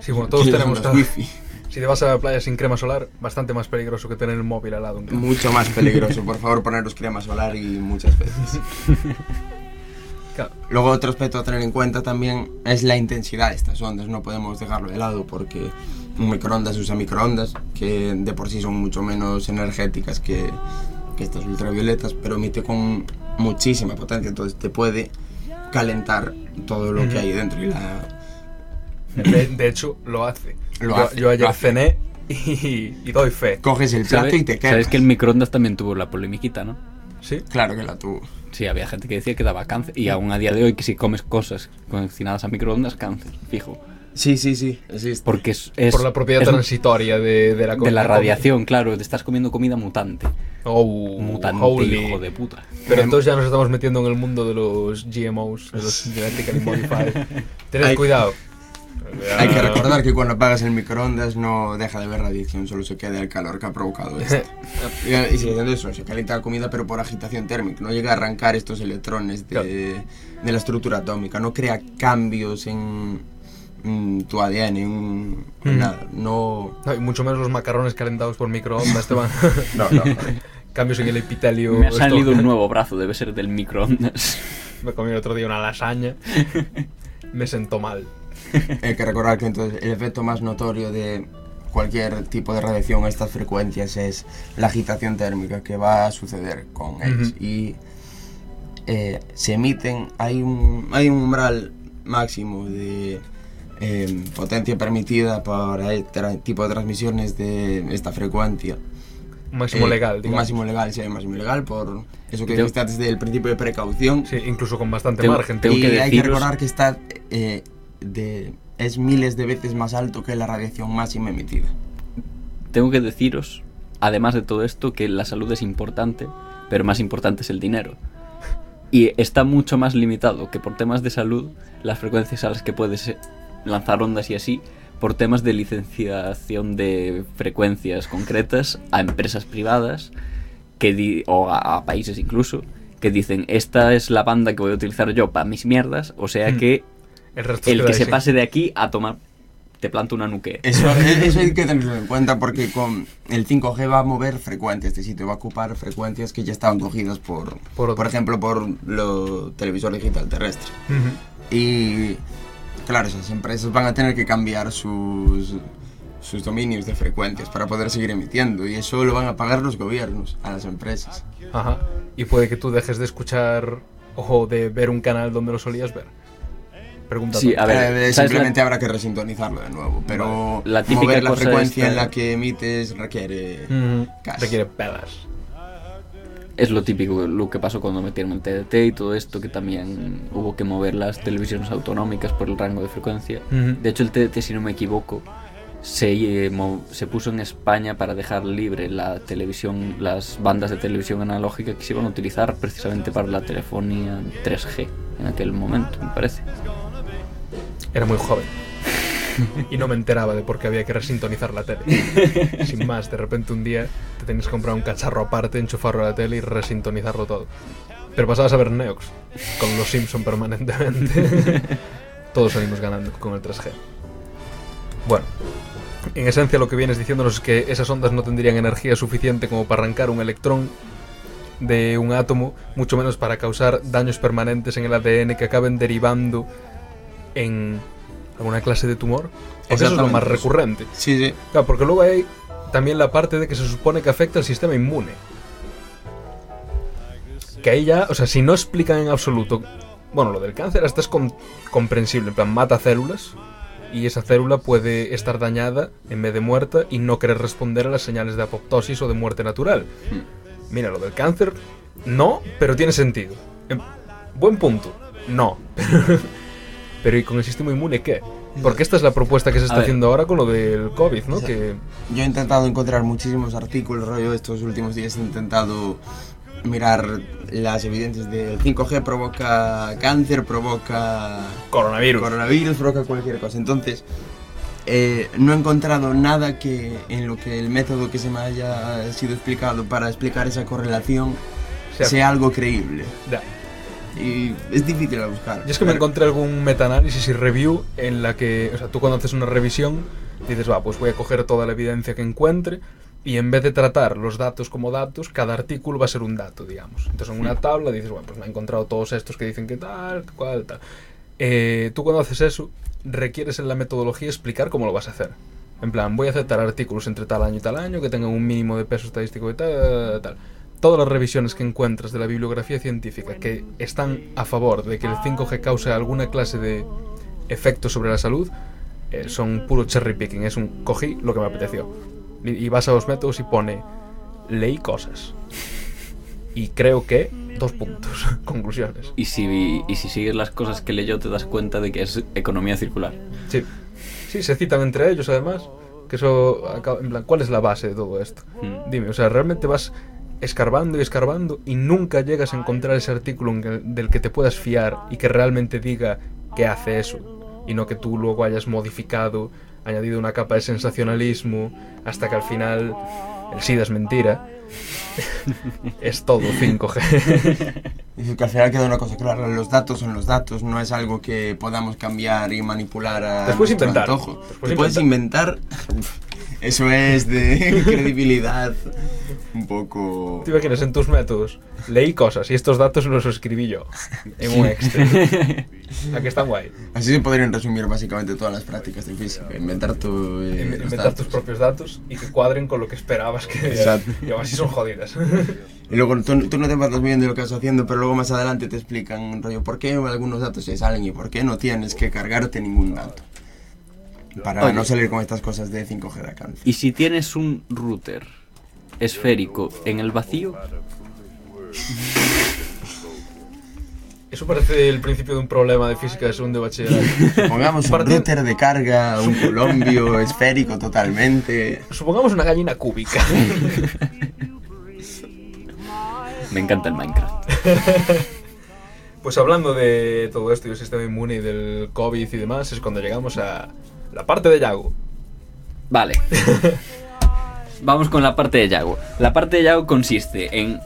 sí, bueno, todos que tenemos. wifi. Si te vas a la playa sin crema solar, bastante más peligroso que tener el móvil al lado. Mucho más peligroso. Por favor, poneros crema solar y muchas veces. Claro. Luego otro aspecto a tener en cuenta también es la intensidad de estas ondas. No podemos dejarlo de lado porque un microondas usa microondas que de por sí son mucho menos energéticas que, que estas ultravioletas, pero emite con muchísima potencia. Entonces te puede calentar todo lo que hay dentro y la... De, de hecho, lo hace. Lo yo, hace, yo ayer lo hace. cené y, y doy fe. Coges el plato ¿Sabe- y te quedas. Sabes que el microondas también tuvo la polemiquita, ¿no? Sí. Claro que la tuvo. Sí, había gente que decía que daba cáncer. Y aún a día de hoy, que si comes cosas cocinadas a microondas, cáncer, fijo. Sí, sí, sí, existe. Porque es. es- Por la propiedad es transitoria de, de la de comida. la radiación, claro. Te estás comiendo comida mutante. Oh, Mutante, holy. hijo de puta. Pero entonces ya nos estamos metiendo en el mundo de los GMOs, de los Genetically Modified. Tened cuidado. Hay que recordar que cuando apagas el microondas no deja de haber radiación, solo se queda el calor que ha provocado esto. y, siendo eso, se calienta la comida pero por agitación térmica, no llega a arrancar estos electrones de, de la estructura atómica, no crea cambios en, en tu ADN, Mm. nada, no... No, y mucho menos los macarrones calentados por microondas te van. No, no, Cambios en el epitelio. Me ha esto- salido un nuevo brazo, debe ser del microondas. Me comí el otro día una lasaña. Me sentó mal. Hay que recordar que entonces el efecto más notorio de cualquier tipo de radiación a estas frecuencias es la agitación térmica que va a suceder con ellos. Y eh, se emiten, hay un, hay un umbral máximo de eh, potencia permitida para este tipo de transmisiones de esta frecuencia. Un máximo Eh, legal, Un digamos. máximo legal, sí, un máximo legal por eso que Yo- dijiste antes del principio de precaución. Sí, incluso con bastante Tengo- margen. tengo y que hay que recordar que está eh, de, es miles de veces más alto que la radiación máxima emitida. Tengo que deciros, además de todo esto, que la salud es importante, pero más importante es el dinero. Y está mucho más limitado que por temas de salud las frecuencias a las que puedes eh, lanzar ondas y así, por temas de licenciación de frecuencias concretas a empresas privadas que di- o a, a países incluso que dicen esta es la banda que voy a utilizar yo para mis mierdas, o sea Mm. que El resto el que se sí. pase de aquí a tomar te planta una nuque. Eso, eso hay que tenerlo en cuenta porque con el 5G va a mover frecuencias de sitio, va a ocupar frecuencias que ya estaban cogidas por, Por por, ejemplo, por lo televisor digital terrestre. Ujú. Y claro, esas empresas van a tener que cambiar sus, sus dominios de frecuencias para poder seguir emitiendo y eso lo van a pagar los gobiernos a las empresas. Ajá. Y puede que tú dejes de escuchar o de ver un canal donde lo solías ver. Pregunta Sí, a ver, Eh, ¿sabes simplemente la- habrá que resintonizarlo de nuevo, pero La típica mover la frecuencia esta- en la que emites requiere Cash. Requiere pelas. Es lo típico, lo que pasó cuando metieron el TDT y todo esto, que también hubo que mover las televisiones autonómicas por el rango de frecuencia. De hecho, el TDT, si no me equivoco, se, eh, se puso en España para dejar libre la televisión, las bandas de televisión analógica que se iban a utilizar precisamente para la telefonía 3G en aquel momento, me parece. Era muy joven. y no me enteraba de por qué había que resintonizar la tele. Sin más, de repente un día te tenías que comprar un cacharro aparte, enchufarlo a la tele y resintonizarlo todo. Pero pasabas a ver Neox con los Simpson permanentemente. Todos salimos ganando con el 3G. Bueno, en esencia lo que vienes diciéndonos es que esas ondas no tendrían energía suficiente como para arrancar un electrón de un átomo, mucho menos para causar daños permanentes en el ADN que acaben derivando en alguna clase de tumor. Porque eso es lo más eso. recurrente. Sí, sí. Claro, porque luego hay también la parte de que se supone que afecta al sistema inmune. Que ahí ya, o sea, si no explican en absoluto. Bueno, lo del cáncer hasta es com- comprensible. En plan, mata células y esa célula puede estar dañada en vez de muerta y no querer responder a las señales de apoptosis o de muerte natural. Mira, lo del cáncer, no, pero tiene sentido. Em, buen punto, no. pero ¿y con el sistema inmune qué? Porque esta es la propuesta que se está haciendo ahora con lo del COVID, ¿no? Exacto. Que Yo he intentado encontrar muchísimos artículos, rollo, estos últimos días he intentado mirar las evidencias del 5G provoca cáncer, provoca coronavirus. coronavirus, provoca cualquier cosa. Entonces, eh, no he encontrado nada que en lo que el método que se me haya sido explicado para explicar esa correlación sea- sea algo creíble. Ya. Y es difícil de buscar. Yo es que me encontré algún metaanálisis y review en la que, o sea, tú cuando haces una revisión dices, va, pues voy a coger toda la evidencia que encuentre y en vez de tratar los datos como datos, cada artículo va a ser un dato, digamos. Entonces en una tabla dices, bueno, pues me he encontrado todos estos que dicen que tal, cual, tal. Eh, tú cuando haces eso, requieres en la metodología explicar cómo lo vas a hacer. En plan, voy a aceptar artículos entre tal año y tal año que tengan un mínimo de peso estadístico y tal, tal. Todas las revisiones que encuentras de la bibliografía científica que están a favor de que el 5G cause alguna clase de efecto sobre la salud eh, son puro cherry picking. Es un cogí lo que me apeteció. Y, y vas a los métodos y pone leí cosas. Y creo que dos puntos. Conclusiones. Y si, y si sigues las cosas que leyó te das cuenta de que es economía circular. Sí. Sí, se citan entre ellos además. Que eso, en plan, ¿cuál es la base de todo esto? Mm. Dime, o sea, realmente vas escarbando y escarbando y nunca llegas a encontrar ese artículo del que te puedas fiar y que realmente diga que hace eso. Y no que tú luego hayas modificado, añadido una capa de sensacionalismo, hasta que al final el SIDA es mentira. es todo 5G. Dice que al final queda una cosa clara, los datos son los datos, no es algo que podamos cambiar y manipular a Después nuestro inventar. antojo. Después puedes inventar, eso es de credibilidad un poco... ¿Te imaginas en tus métodos? Leí cosas y estos datos los escribí yo en un Excel. ¿A que están guay? Así se podrían resumir básicamente todas las prácticas de física, inventar tu... eh, Inventar datos. tus propios datos y que cuadren con lo que esperabas que... Exacto. Y aún así son jodidas. Y luego tú, tú no te vas bien de lo que estás haciendo, pero luego más adelante te explican, rollo, por qué algunos datos se salen y por qué no tienes que cargarte ningún dato. Para Oye. no salir con estas cosas de 5G de alcance. Y si tienes un router esférico en el vacío, Eso parece el principio de un problema de física de segundo de bachillerato. Pongamos un router de carga, un colombio esférico totalmente. Supongamos una gallina cúbica. me encanta el Minecraft. Pues hablando de todo esto y del sistema inmune y del COVID y demás, es cuando llegamos a la parte de Yago. Vale. Vamos con la parte de Yago. La parte de Yago consiste en...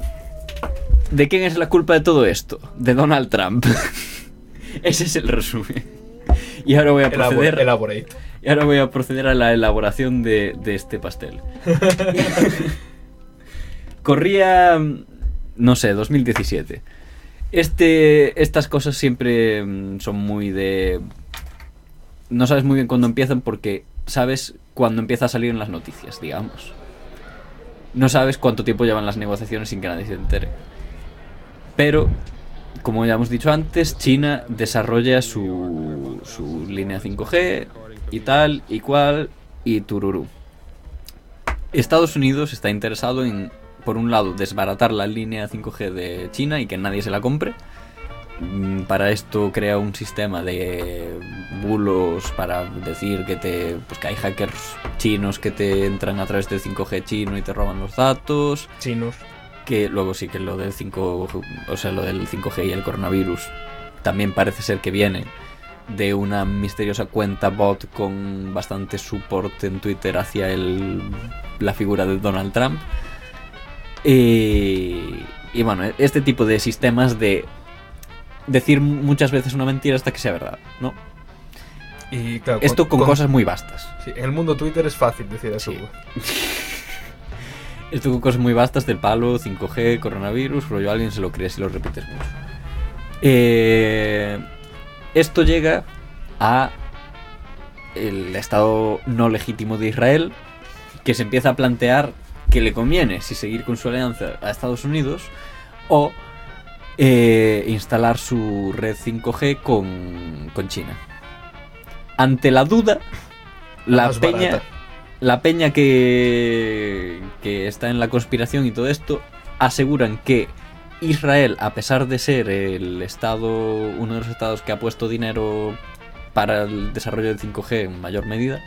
¿De quién es la culpa de todo esto? De Donald Trump. Ese es el resumen. Y ahora voy a Elabor- proceder... elaborate. Y ahora voy a proceder a la elaboración de, de este pastel. Corría, no sé, 2017. Este, estas cosas siempre mm, son muy de... No sabes muy bien cuándo empiezan porque sabes cuándo empieza a salir en las noticias, digamos. No sabes cuánto tiempo llevan las negociaciones sin que nadie se entere. Pero como ya hemos dicho antes, China desarrolla su, su línea 5G y tal y cual y tururú. Estados Unidos está interesado en, por un lado, desbaratar la línea 5G de China y que nadie se la compre. Mm, Para esto crea un sistema de bulos para decir que te pues que hay hackers chinos que te entran a través del 5G chino y te roban los datos Chinos. que luego sí que lo del 5 o sea lo del 5G y el coronavirus también parece ser que viene de una misteriosa cuenta bot con bastante support en Twitter hacia el, la figura de Donald Trump y, y bueno este tipo de sistemas de decir muchas veces una mentira hasta que sea verdad no Y claro, esto con, cosas muy vastas sí, en el mundo Twitter es fácil decir eso. Sí. Esto con cosas muy vastas del palo, 5G, coronavirus, rollo alguien se lo cree si lo repites mucho. Eh, esto llega a el Estado no legítimo de Israel, que se empieza a plantear que le conviene si seguir con su alianza a Estados Unidos o eh, instalar su red 5G con, con China. Ante la duda, la peña, barata. la peña que, que está en la conspiración y todo esto aseguran que Israel, a pesar de ser el estado, uno de los estados que ha puesto dinero para el desarrollo del 5G en mayor medida,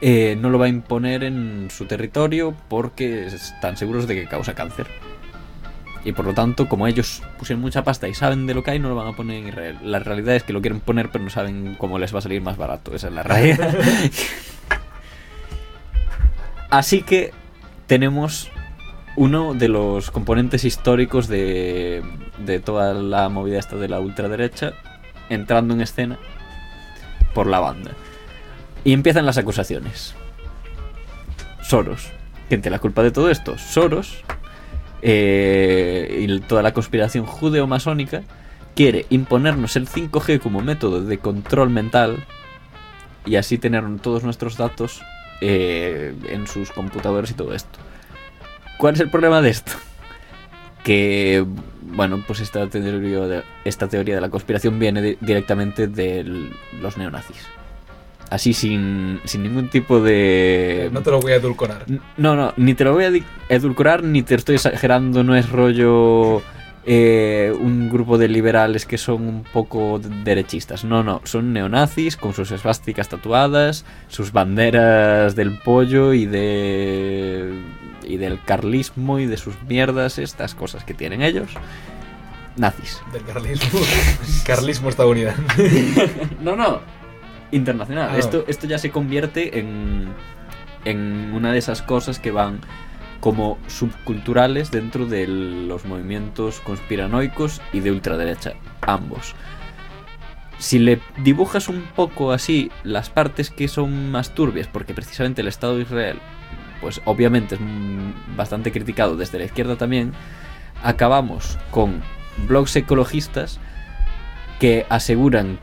eh, no lo va a imponer en su territorio porque están seguros de que causa cáncer. Y por lo tanto, como ellos pusieron mucha pasta y saben de lo que hay, no lo van a poner en Israel. La realidad es que lo quieren poner, pero no saben cómo les va a salir más barato. Esa es la realidad. Así que tenemos uno de los componentes históricos de, de toda la movida esta de la ultraderecha entrando en escena por la banda. Y empiezan las acusaciones. Soros. ¿Quién tiene la culpa de todo esto? Soros eh, y toda la conspiración judeo-masónica quiere imponernos el 5G como método de control mental y así tener todos nuestros datos eh, en sus computadores y todo esto. ¿Cuál es el problema de esto? Que, bueno, pues esta teoría de, esta teoría de la conspiración viene di- directamente de los neonazis. Así sin, sin ningún tipo de... No te lo voy a edulcorar. No, no, ni te lo voy a edulcorar, ni te estoy exagerando, no es rollo eh, un grupo de liberales que son un poco de- derechistas. No, no, son neonazis con sus esvásticas tatuadas, sus banderas del pollo y de y del carlismo y de sus mierdas, estas cosas que tienen ellos. Nazis. Del carlismo. carlismo estadounidense. No, no. Internacional. Ah. Esto, esto ya se convierte en, en una de esas cosas que van como subculturales dentro de los movimientos conspiranoicos y de ultraderecha. Ambos. Si le dibujas un poco así las partes que son más turbias, porque precisamente el Estado de Israel, pues obviamente es mm, bastante criticado desde la izquierda también, acabamos con blogs ecologistas que aseguran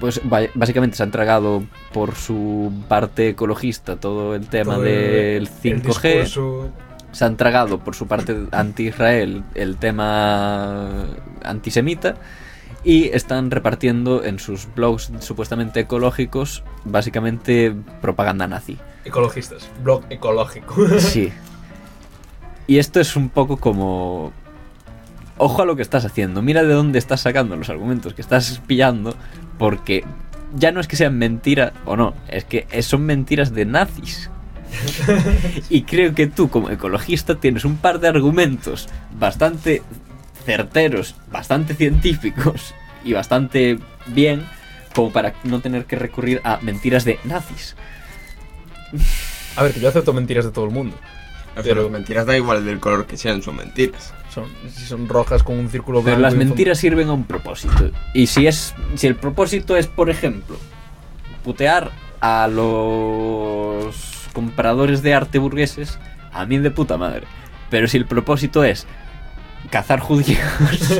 pues básicamente se han tragado por su parte ecologista todo el tema Todo del el 5G discurso- se han tragado por su parte anti-Israel el tema antisemita y están repartiendo en sus blogs supuestamente ecológicos básicamente propaganda nazi. Ecologistas. Blog ecológico. Sí. Y esto es un poco como... Ojo a lo que estás haciendo, mira de dónde estás sacando los argumentos que estás pillando, porque ya no es que sean mentira o no, es que son mentiras de nazis. y creo que tú como ecologista tienes un par de argumentos bastante certeros, bastante científicos y bastante bien como para no tener que recurrir a mentiras de nazis. A ver, que yo acepto mentiras de todo el mundo. Pero Pero mentiras da igual del color que sean, son mentiras. Son, si son rojas con un círculo Pero blanco. las un fondo- mentiras sirven a un propósito. Y si es. Si el propósito es, por ejemplo, putear a los compradores de arte burgueses, a mí de puta madre. Pero si el propósito es cazar judíos,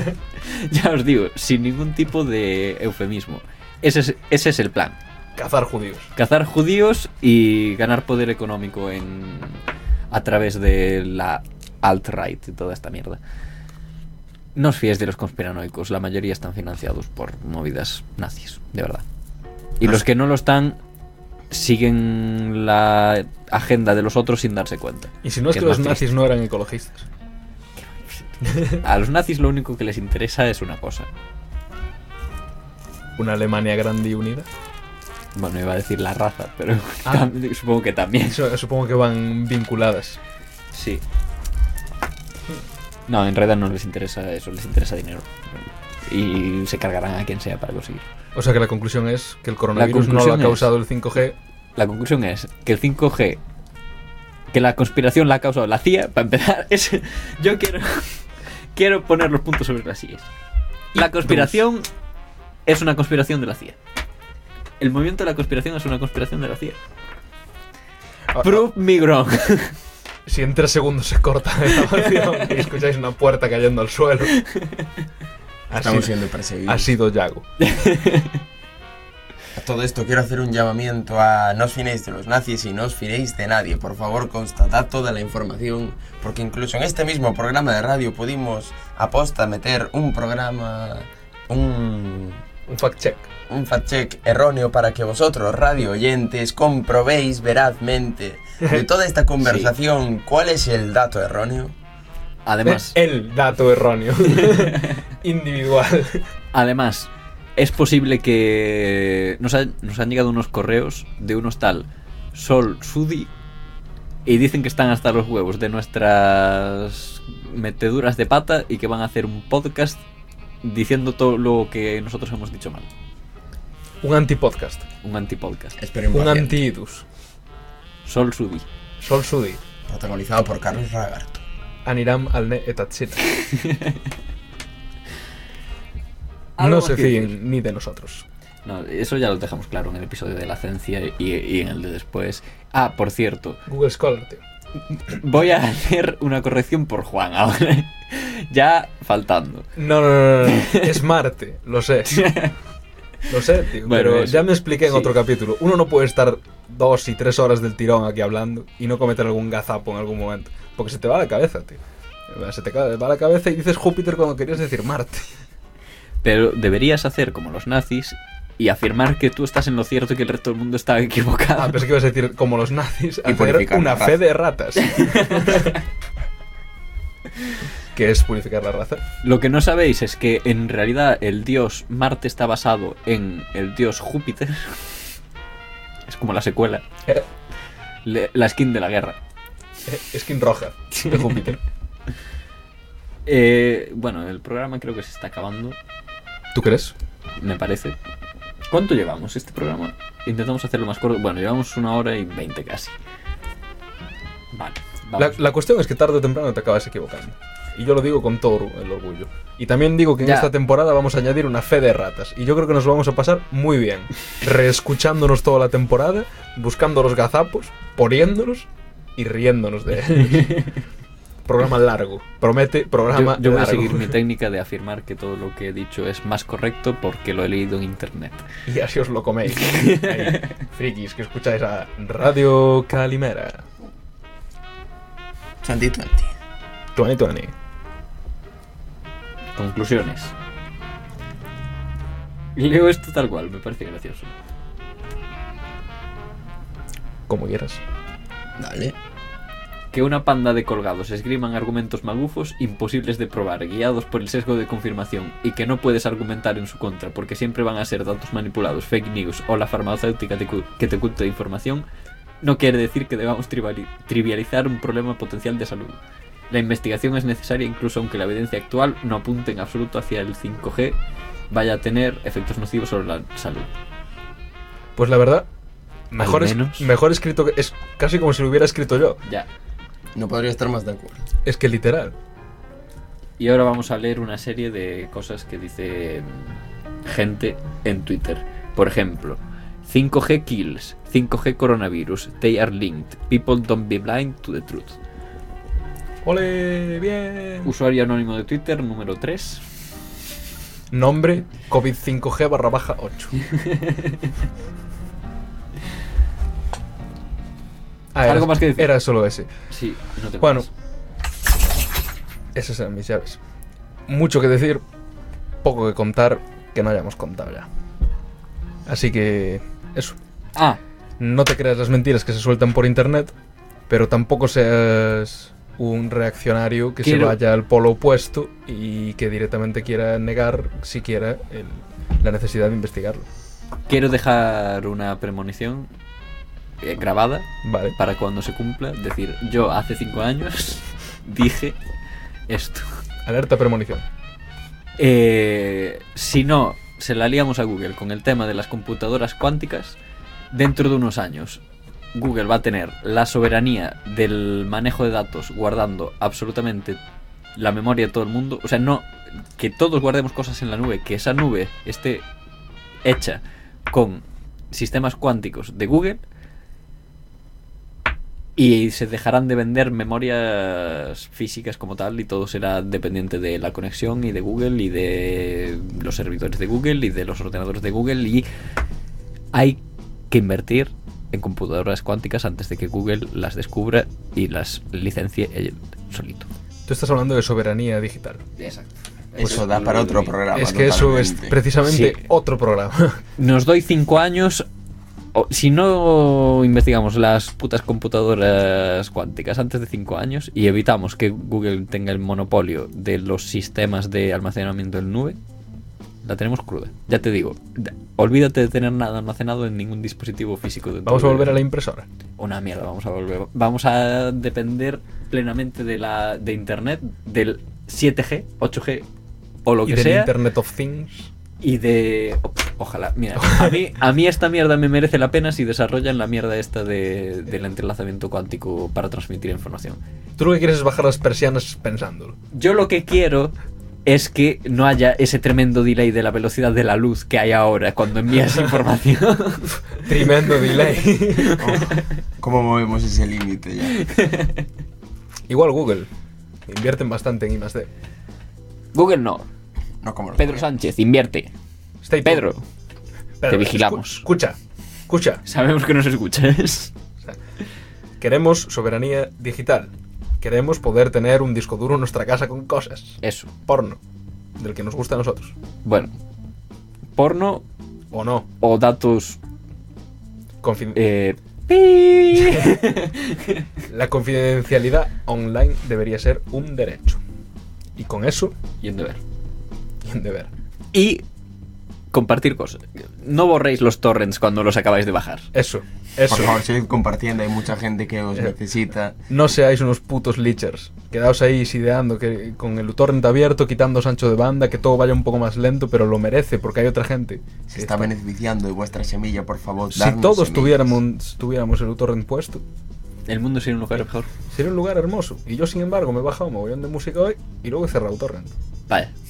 ya os digo, sin ningún tipo de eufemismo. Ese es, ese es el plan. Cazar judíos. Cazar judíos y ganar poder económico en a través de la alt-right y toda esta mierda. No os fiéis de los conspiranoicos, la mayoría están financiados por movidas nazis, de verdad. Y los que no lo están siguen la agenda de los otros sin darse cuenta. Y si no es Que los nazis no eran ecologistas. A los nazis lo único que les interesa es una cosa. Una Alemania grande y unida. Bueno, iba a decir la raza, pero Ah. supongo que también. Eso, supongo que van vinculadas. Sí. No, en realidad no les interesa eso, les interesa dinero. Y se cargarán a quien sea para conseguir. O sea que la conclusión es que el coronavirus no lo ha es- causado el 5G. La conclusión es que el 5G, que la conspiración la ha causado la CIA, para empezar, es, yo quiero, quiero poner los puntos sobre las sillas. La conspiración es una conspiración de la CIA. El movimiento de la conspiración es una conspiración de la CIA. Ah, Prove me wrong. Si en tres segundos se corta la grabación y escucháis una puerta cayendo al suelo. Ha Estamos sido, siendo perseguidos. ha sido Yago. A todo esto quiero hacer un llamamiento a no os fiéis de los nazis y no os fiéis de nadie. Por favor, constatad toda la información, porque incluso en este mismo programa de radio pudimos aposta meter un programa, un, Un fact check. Un fact check erróneo para que vosotros, radio oyentes, comprobéis verazmente de toda esta conversación cuál es el dato erróneo. Además, El dato erróneo. Individual. Además, es posible que nos, ha- nos han llegado unos correos de unos tal Sol Sudi y dicen que están hasta los huevos de nuestras meteduras de pata y que van a hacer un podcast diciendo todo lo que nosotros hemos dicho mal. Un antipodcast. Un antipodcast. Espero Un anti-idus. Sol Sudi. Sol Sudi. Protagonizado por Carlos Ragarto. Aniram alne etatsina. ¿Algo No se fíen ni de nosotros. No, eso ya lo dejamos claro en el episodio de la ciencia y, y en el de después. Ah, por cierto, Google Scholar, tío. voy a hacer una corrección por Juan ahora. ya faltando. No, no, no. Es Marte, lo sé. Lo sé, tío. Bueno, pero eso. ya me expliqué en Sí. otro capítulo. Uno no puede estar dos y tres horas del tirón aquí hablando y no cometer algún gazapo en algún momento. Porque se te va la cabeza, tío. Se te va la cabeza y dices Júpiter cuando querías decir Marte. Pero deberías hacer como los nazis y afirmar que tú estás en lo cierto y que el resto del mundo está equivocado. Ah, pensé que ibas a decir como los nazis, Y hacer una fe de ratas. ¿Qué es purificar la raza? Lo que no sabéis es que en realidad el dios Marte está basado en el dios Júpiter. Es como la secuela. Eh, Le- la skin de la guerra. eh, skin roja de Júpiter. Eh, bueno, el programa creo que se está acabando, ¿Tú crees? me parece. ¿Cuánto llevamos este programa? Intentamos hacerlo más corto. Bueno, llevamos una hora y veinte casi. Vale. La, cuestión es que tarde o temprano te acabas equivocando. Y yo lo digo con todo el orgullo. Y también digo que en Ya. esta temporada vamos a añadir una fe de ratas. Y yo creo que nos vamos a pasar muy bien. Reescuchándonos toda la temporada, buscando los gazapos, poniéndolos y riéndonos de ellos. programa largo. Promete programa Yo, yo voy a seguir mi técnica de afirmar que todo lo que he dicho es más correcto porque lo he leído en internet. Y así os lo coméis. Ahí, frikis que escucháis a Radio Calimera. 2020. 2020. Conclusiones. Leo esto tal cual, me parece gracioso. Como quieras. Dale. Que una panda de colgados esgriman argumentos magufos imposibles de probar, guiados por el sesgo de confirmación, y que no puedes argumentar en su contra porque siempre van a ser datos manipulados, fake news o la farmacéutica que te oculta información, no quiere decir que debamos trivializar un problema potencial de salud. La investigación es necesaria incluso aunque la evidencia actual no apunte en absoluto hacia el 5G vaya a tener efectos nocivos sobre la salud. Pues la verdad, mejor, es- mejor escrito que. Es casi como si lo hubiera escrito yo. Ya. No podría estar más de acuerdo. Es que literal. Y ahora vamos a leer una serie de cosas que dice gente en Twitter. Por ejemplo, 5G kills, 5G coronavirus, they are linked, people don't be blind to the truth. ¡Ole! ¡Bien! Usuario anónimo de Twitter número 3. Nombre: COVID-5G barra baja 8. Ah, ¿Algo más que decir? Era solo ese. Sí, no te Bueno. Esas eran mis llaves. mucho que decir, poco que contar que no hayamos contado ya. Así que eso. Ah, No te creas las mentiras que se sueltan por internet, pero tampoco seas un reaccionario que Quiero- se vaya al polo opuesto y que directamente quiera negar siquiera el- la necesidad de investigarlo. quiero dejar una premonición eh, grabada Vale. para cuando se cumpla. Decir, yo hace cinco años dije esto. Alerta premonición. Eh, si no se la liamos a Google con el tema de las computadoras cuánticas, dentro de unos años Google va a tener la soberanía del manejo de datos guardando absolutamente la memoria de todo el mundo. O sea, no que todos guardemos cosas en la nube, que esa nube esté hecha con sistemas cuánticos de Google y se dejarán de vender memorias físicas como tal y todo será dependiente de la conexión y de Google y de los servidores de Google y de los ordenadores de Google y hay que invertir en computadoras cuánticas antes de que Google las descubra y las licencie él solito. Tú estás hablando de soberanía digital. Exacto. Eso da para otro programa. es que eso es precisamente Sí. otro programa. Nos doy cinco años. si no investigamos las putas computadoras cuánticas antes de cinco años y evitamos que Google tenga el monopolio de los sistemas de almacenamiento en nube, la tenemos cruda. Ya te digo, da- olvídate de tener nada almacenado en ningún dispositivo físico. dentro Vamos a de- volver a la impresora. Una mierda, vamos a volver. Vamos a depender plenamente de la de internet, del 7G, 8G o lo y que del sea. Internet of Things. Y de. Ojalá, mira, a mí, a mí esta mierda me merece la pena si desarrollan la mierda esta de, del entrelazamiento cuántico para transmitir información. Tú lo que quieres es bajar las persianas pensándolo. Yo lo que quiero es que no haya ese tremendo delay de la velocidad de la luz que hay ahora cuando envías información. Tremendo delay. ¿Cómo movemos ese límite ya? Igual Google. Invierten bastante en I+D. Google no. No como Pedro. Sánchez, invierte. Stay. Pedro, Pedro, te vigilamos. escu- Escucha, escucha. sabemos que nos escuchas. Queremos soberanía digital. Queremos poder tener un disco duro en nuestra casa con cosas. Eso. Porno. Del que nos gusta a nosotros. Bueno. Porno O no. o datos. Confin- Eh, La confidencialidad online debería ser un derecho. Y con eso, y un deber. y un deber. Y compartir cosas. No borréis los torrents cuando los acabáis de bajar. Eso, eso. Por favor, seguid compartiendo, hay mucha gente que os Eh. necesita. No seáis unos putos leechers. Quedaos ahí sideando que con el torrent abierto, quitando ancho de banda, que todo vaya un poco más lento, pero lo merece porque hay otra gente. Se está está- beneficiando de vuestra semilla, por favor. Si todos semillas. tuviéramos, tuviéramos el torrent puesto, El mundo sería un lugar mejor. sería un lugar hermoso. Y yo, sin embargo, me he bajado un mogollón de música hoy y luego he cerrado torrent. Vaya.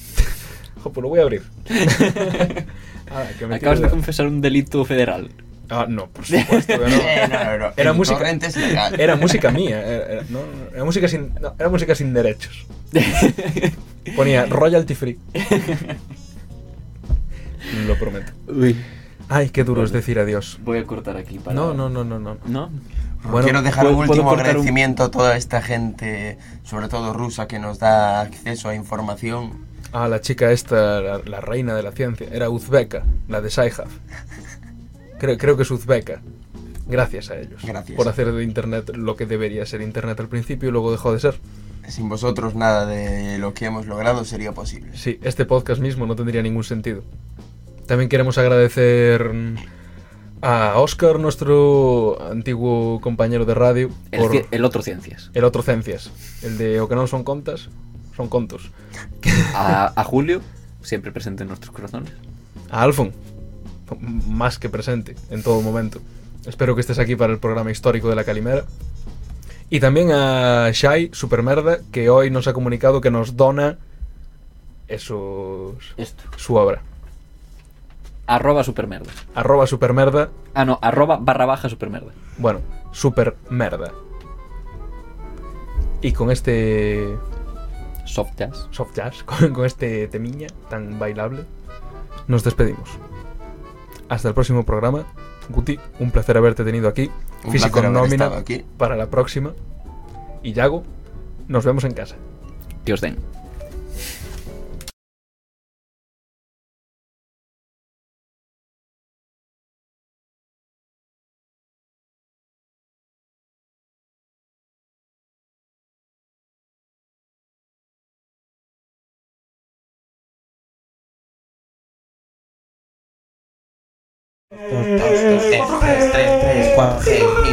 Jo, pues lo voy a abrir. Ah, que me Acabas de confesar un delito federal. Ah, no, por supuesto que no. Eh, no, no, no. Era música- torrent es legal. Era música mía, era, era- no, no, era música sin, no, era música sin derechos. Ponía royalty free. Lo prometo. Uy. Ay, qué duro es decir adiós. Voy a cortar aquí para. No, no, no, no, no. ¿No? Bueno, Quiero dejar ¿puedo- un último un- agradecimiento a toda esta gente, sobre todo rusa, que nos da acceso a información. Ah, la chica esta, la, la reina de la ciencia, era uzbeka, la de Saihav. Creo, creo que es uzbeka. Gracias a ellos. Gracias. Por hacer de Internet lo que debería ser Internet al principio y luego dejó de ser. Sin vosotros nada de lo que hemos logrado sería posible. Sí, este podcast mismo no tendría ningún sentido. También queremos agradecer a Oscar, nuestro antiguo compañero de radio, El, por ci- el otro ciencias. el otro Cencias. El de O que no son contas, son contos. A, a Julio, siempre presente en nuestros corazones. A Alfon, más que presente en todo momento. Espero que estés aquí para el programa histórico de la Calimera. Y también a Shai, Supermerda, que hoy nos ha comunicado que nos dona esos, Esto. su obra. Arroba supermerda. Arroba Supermerda, Ah, no, arroba barra baja supermerda. bueno, Supermerda. Y con este Soft jazz. soft jazz, con, con este temiña tan bailable, nos despedimos. Hasta el próximo programa. Guti, un placer haberte tenido aquí. Un Físico nómina estado aquí. para la próxima. Y Yago, nos vemos en casa. Que os den. 2, 3, 3, 3, 3, 4,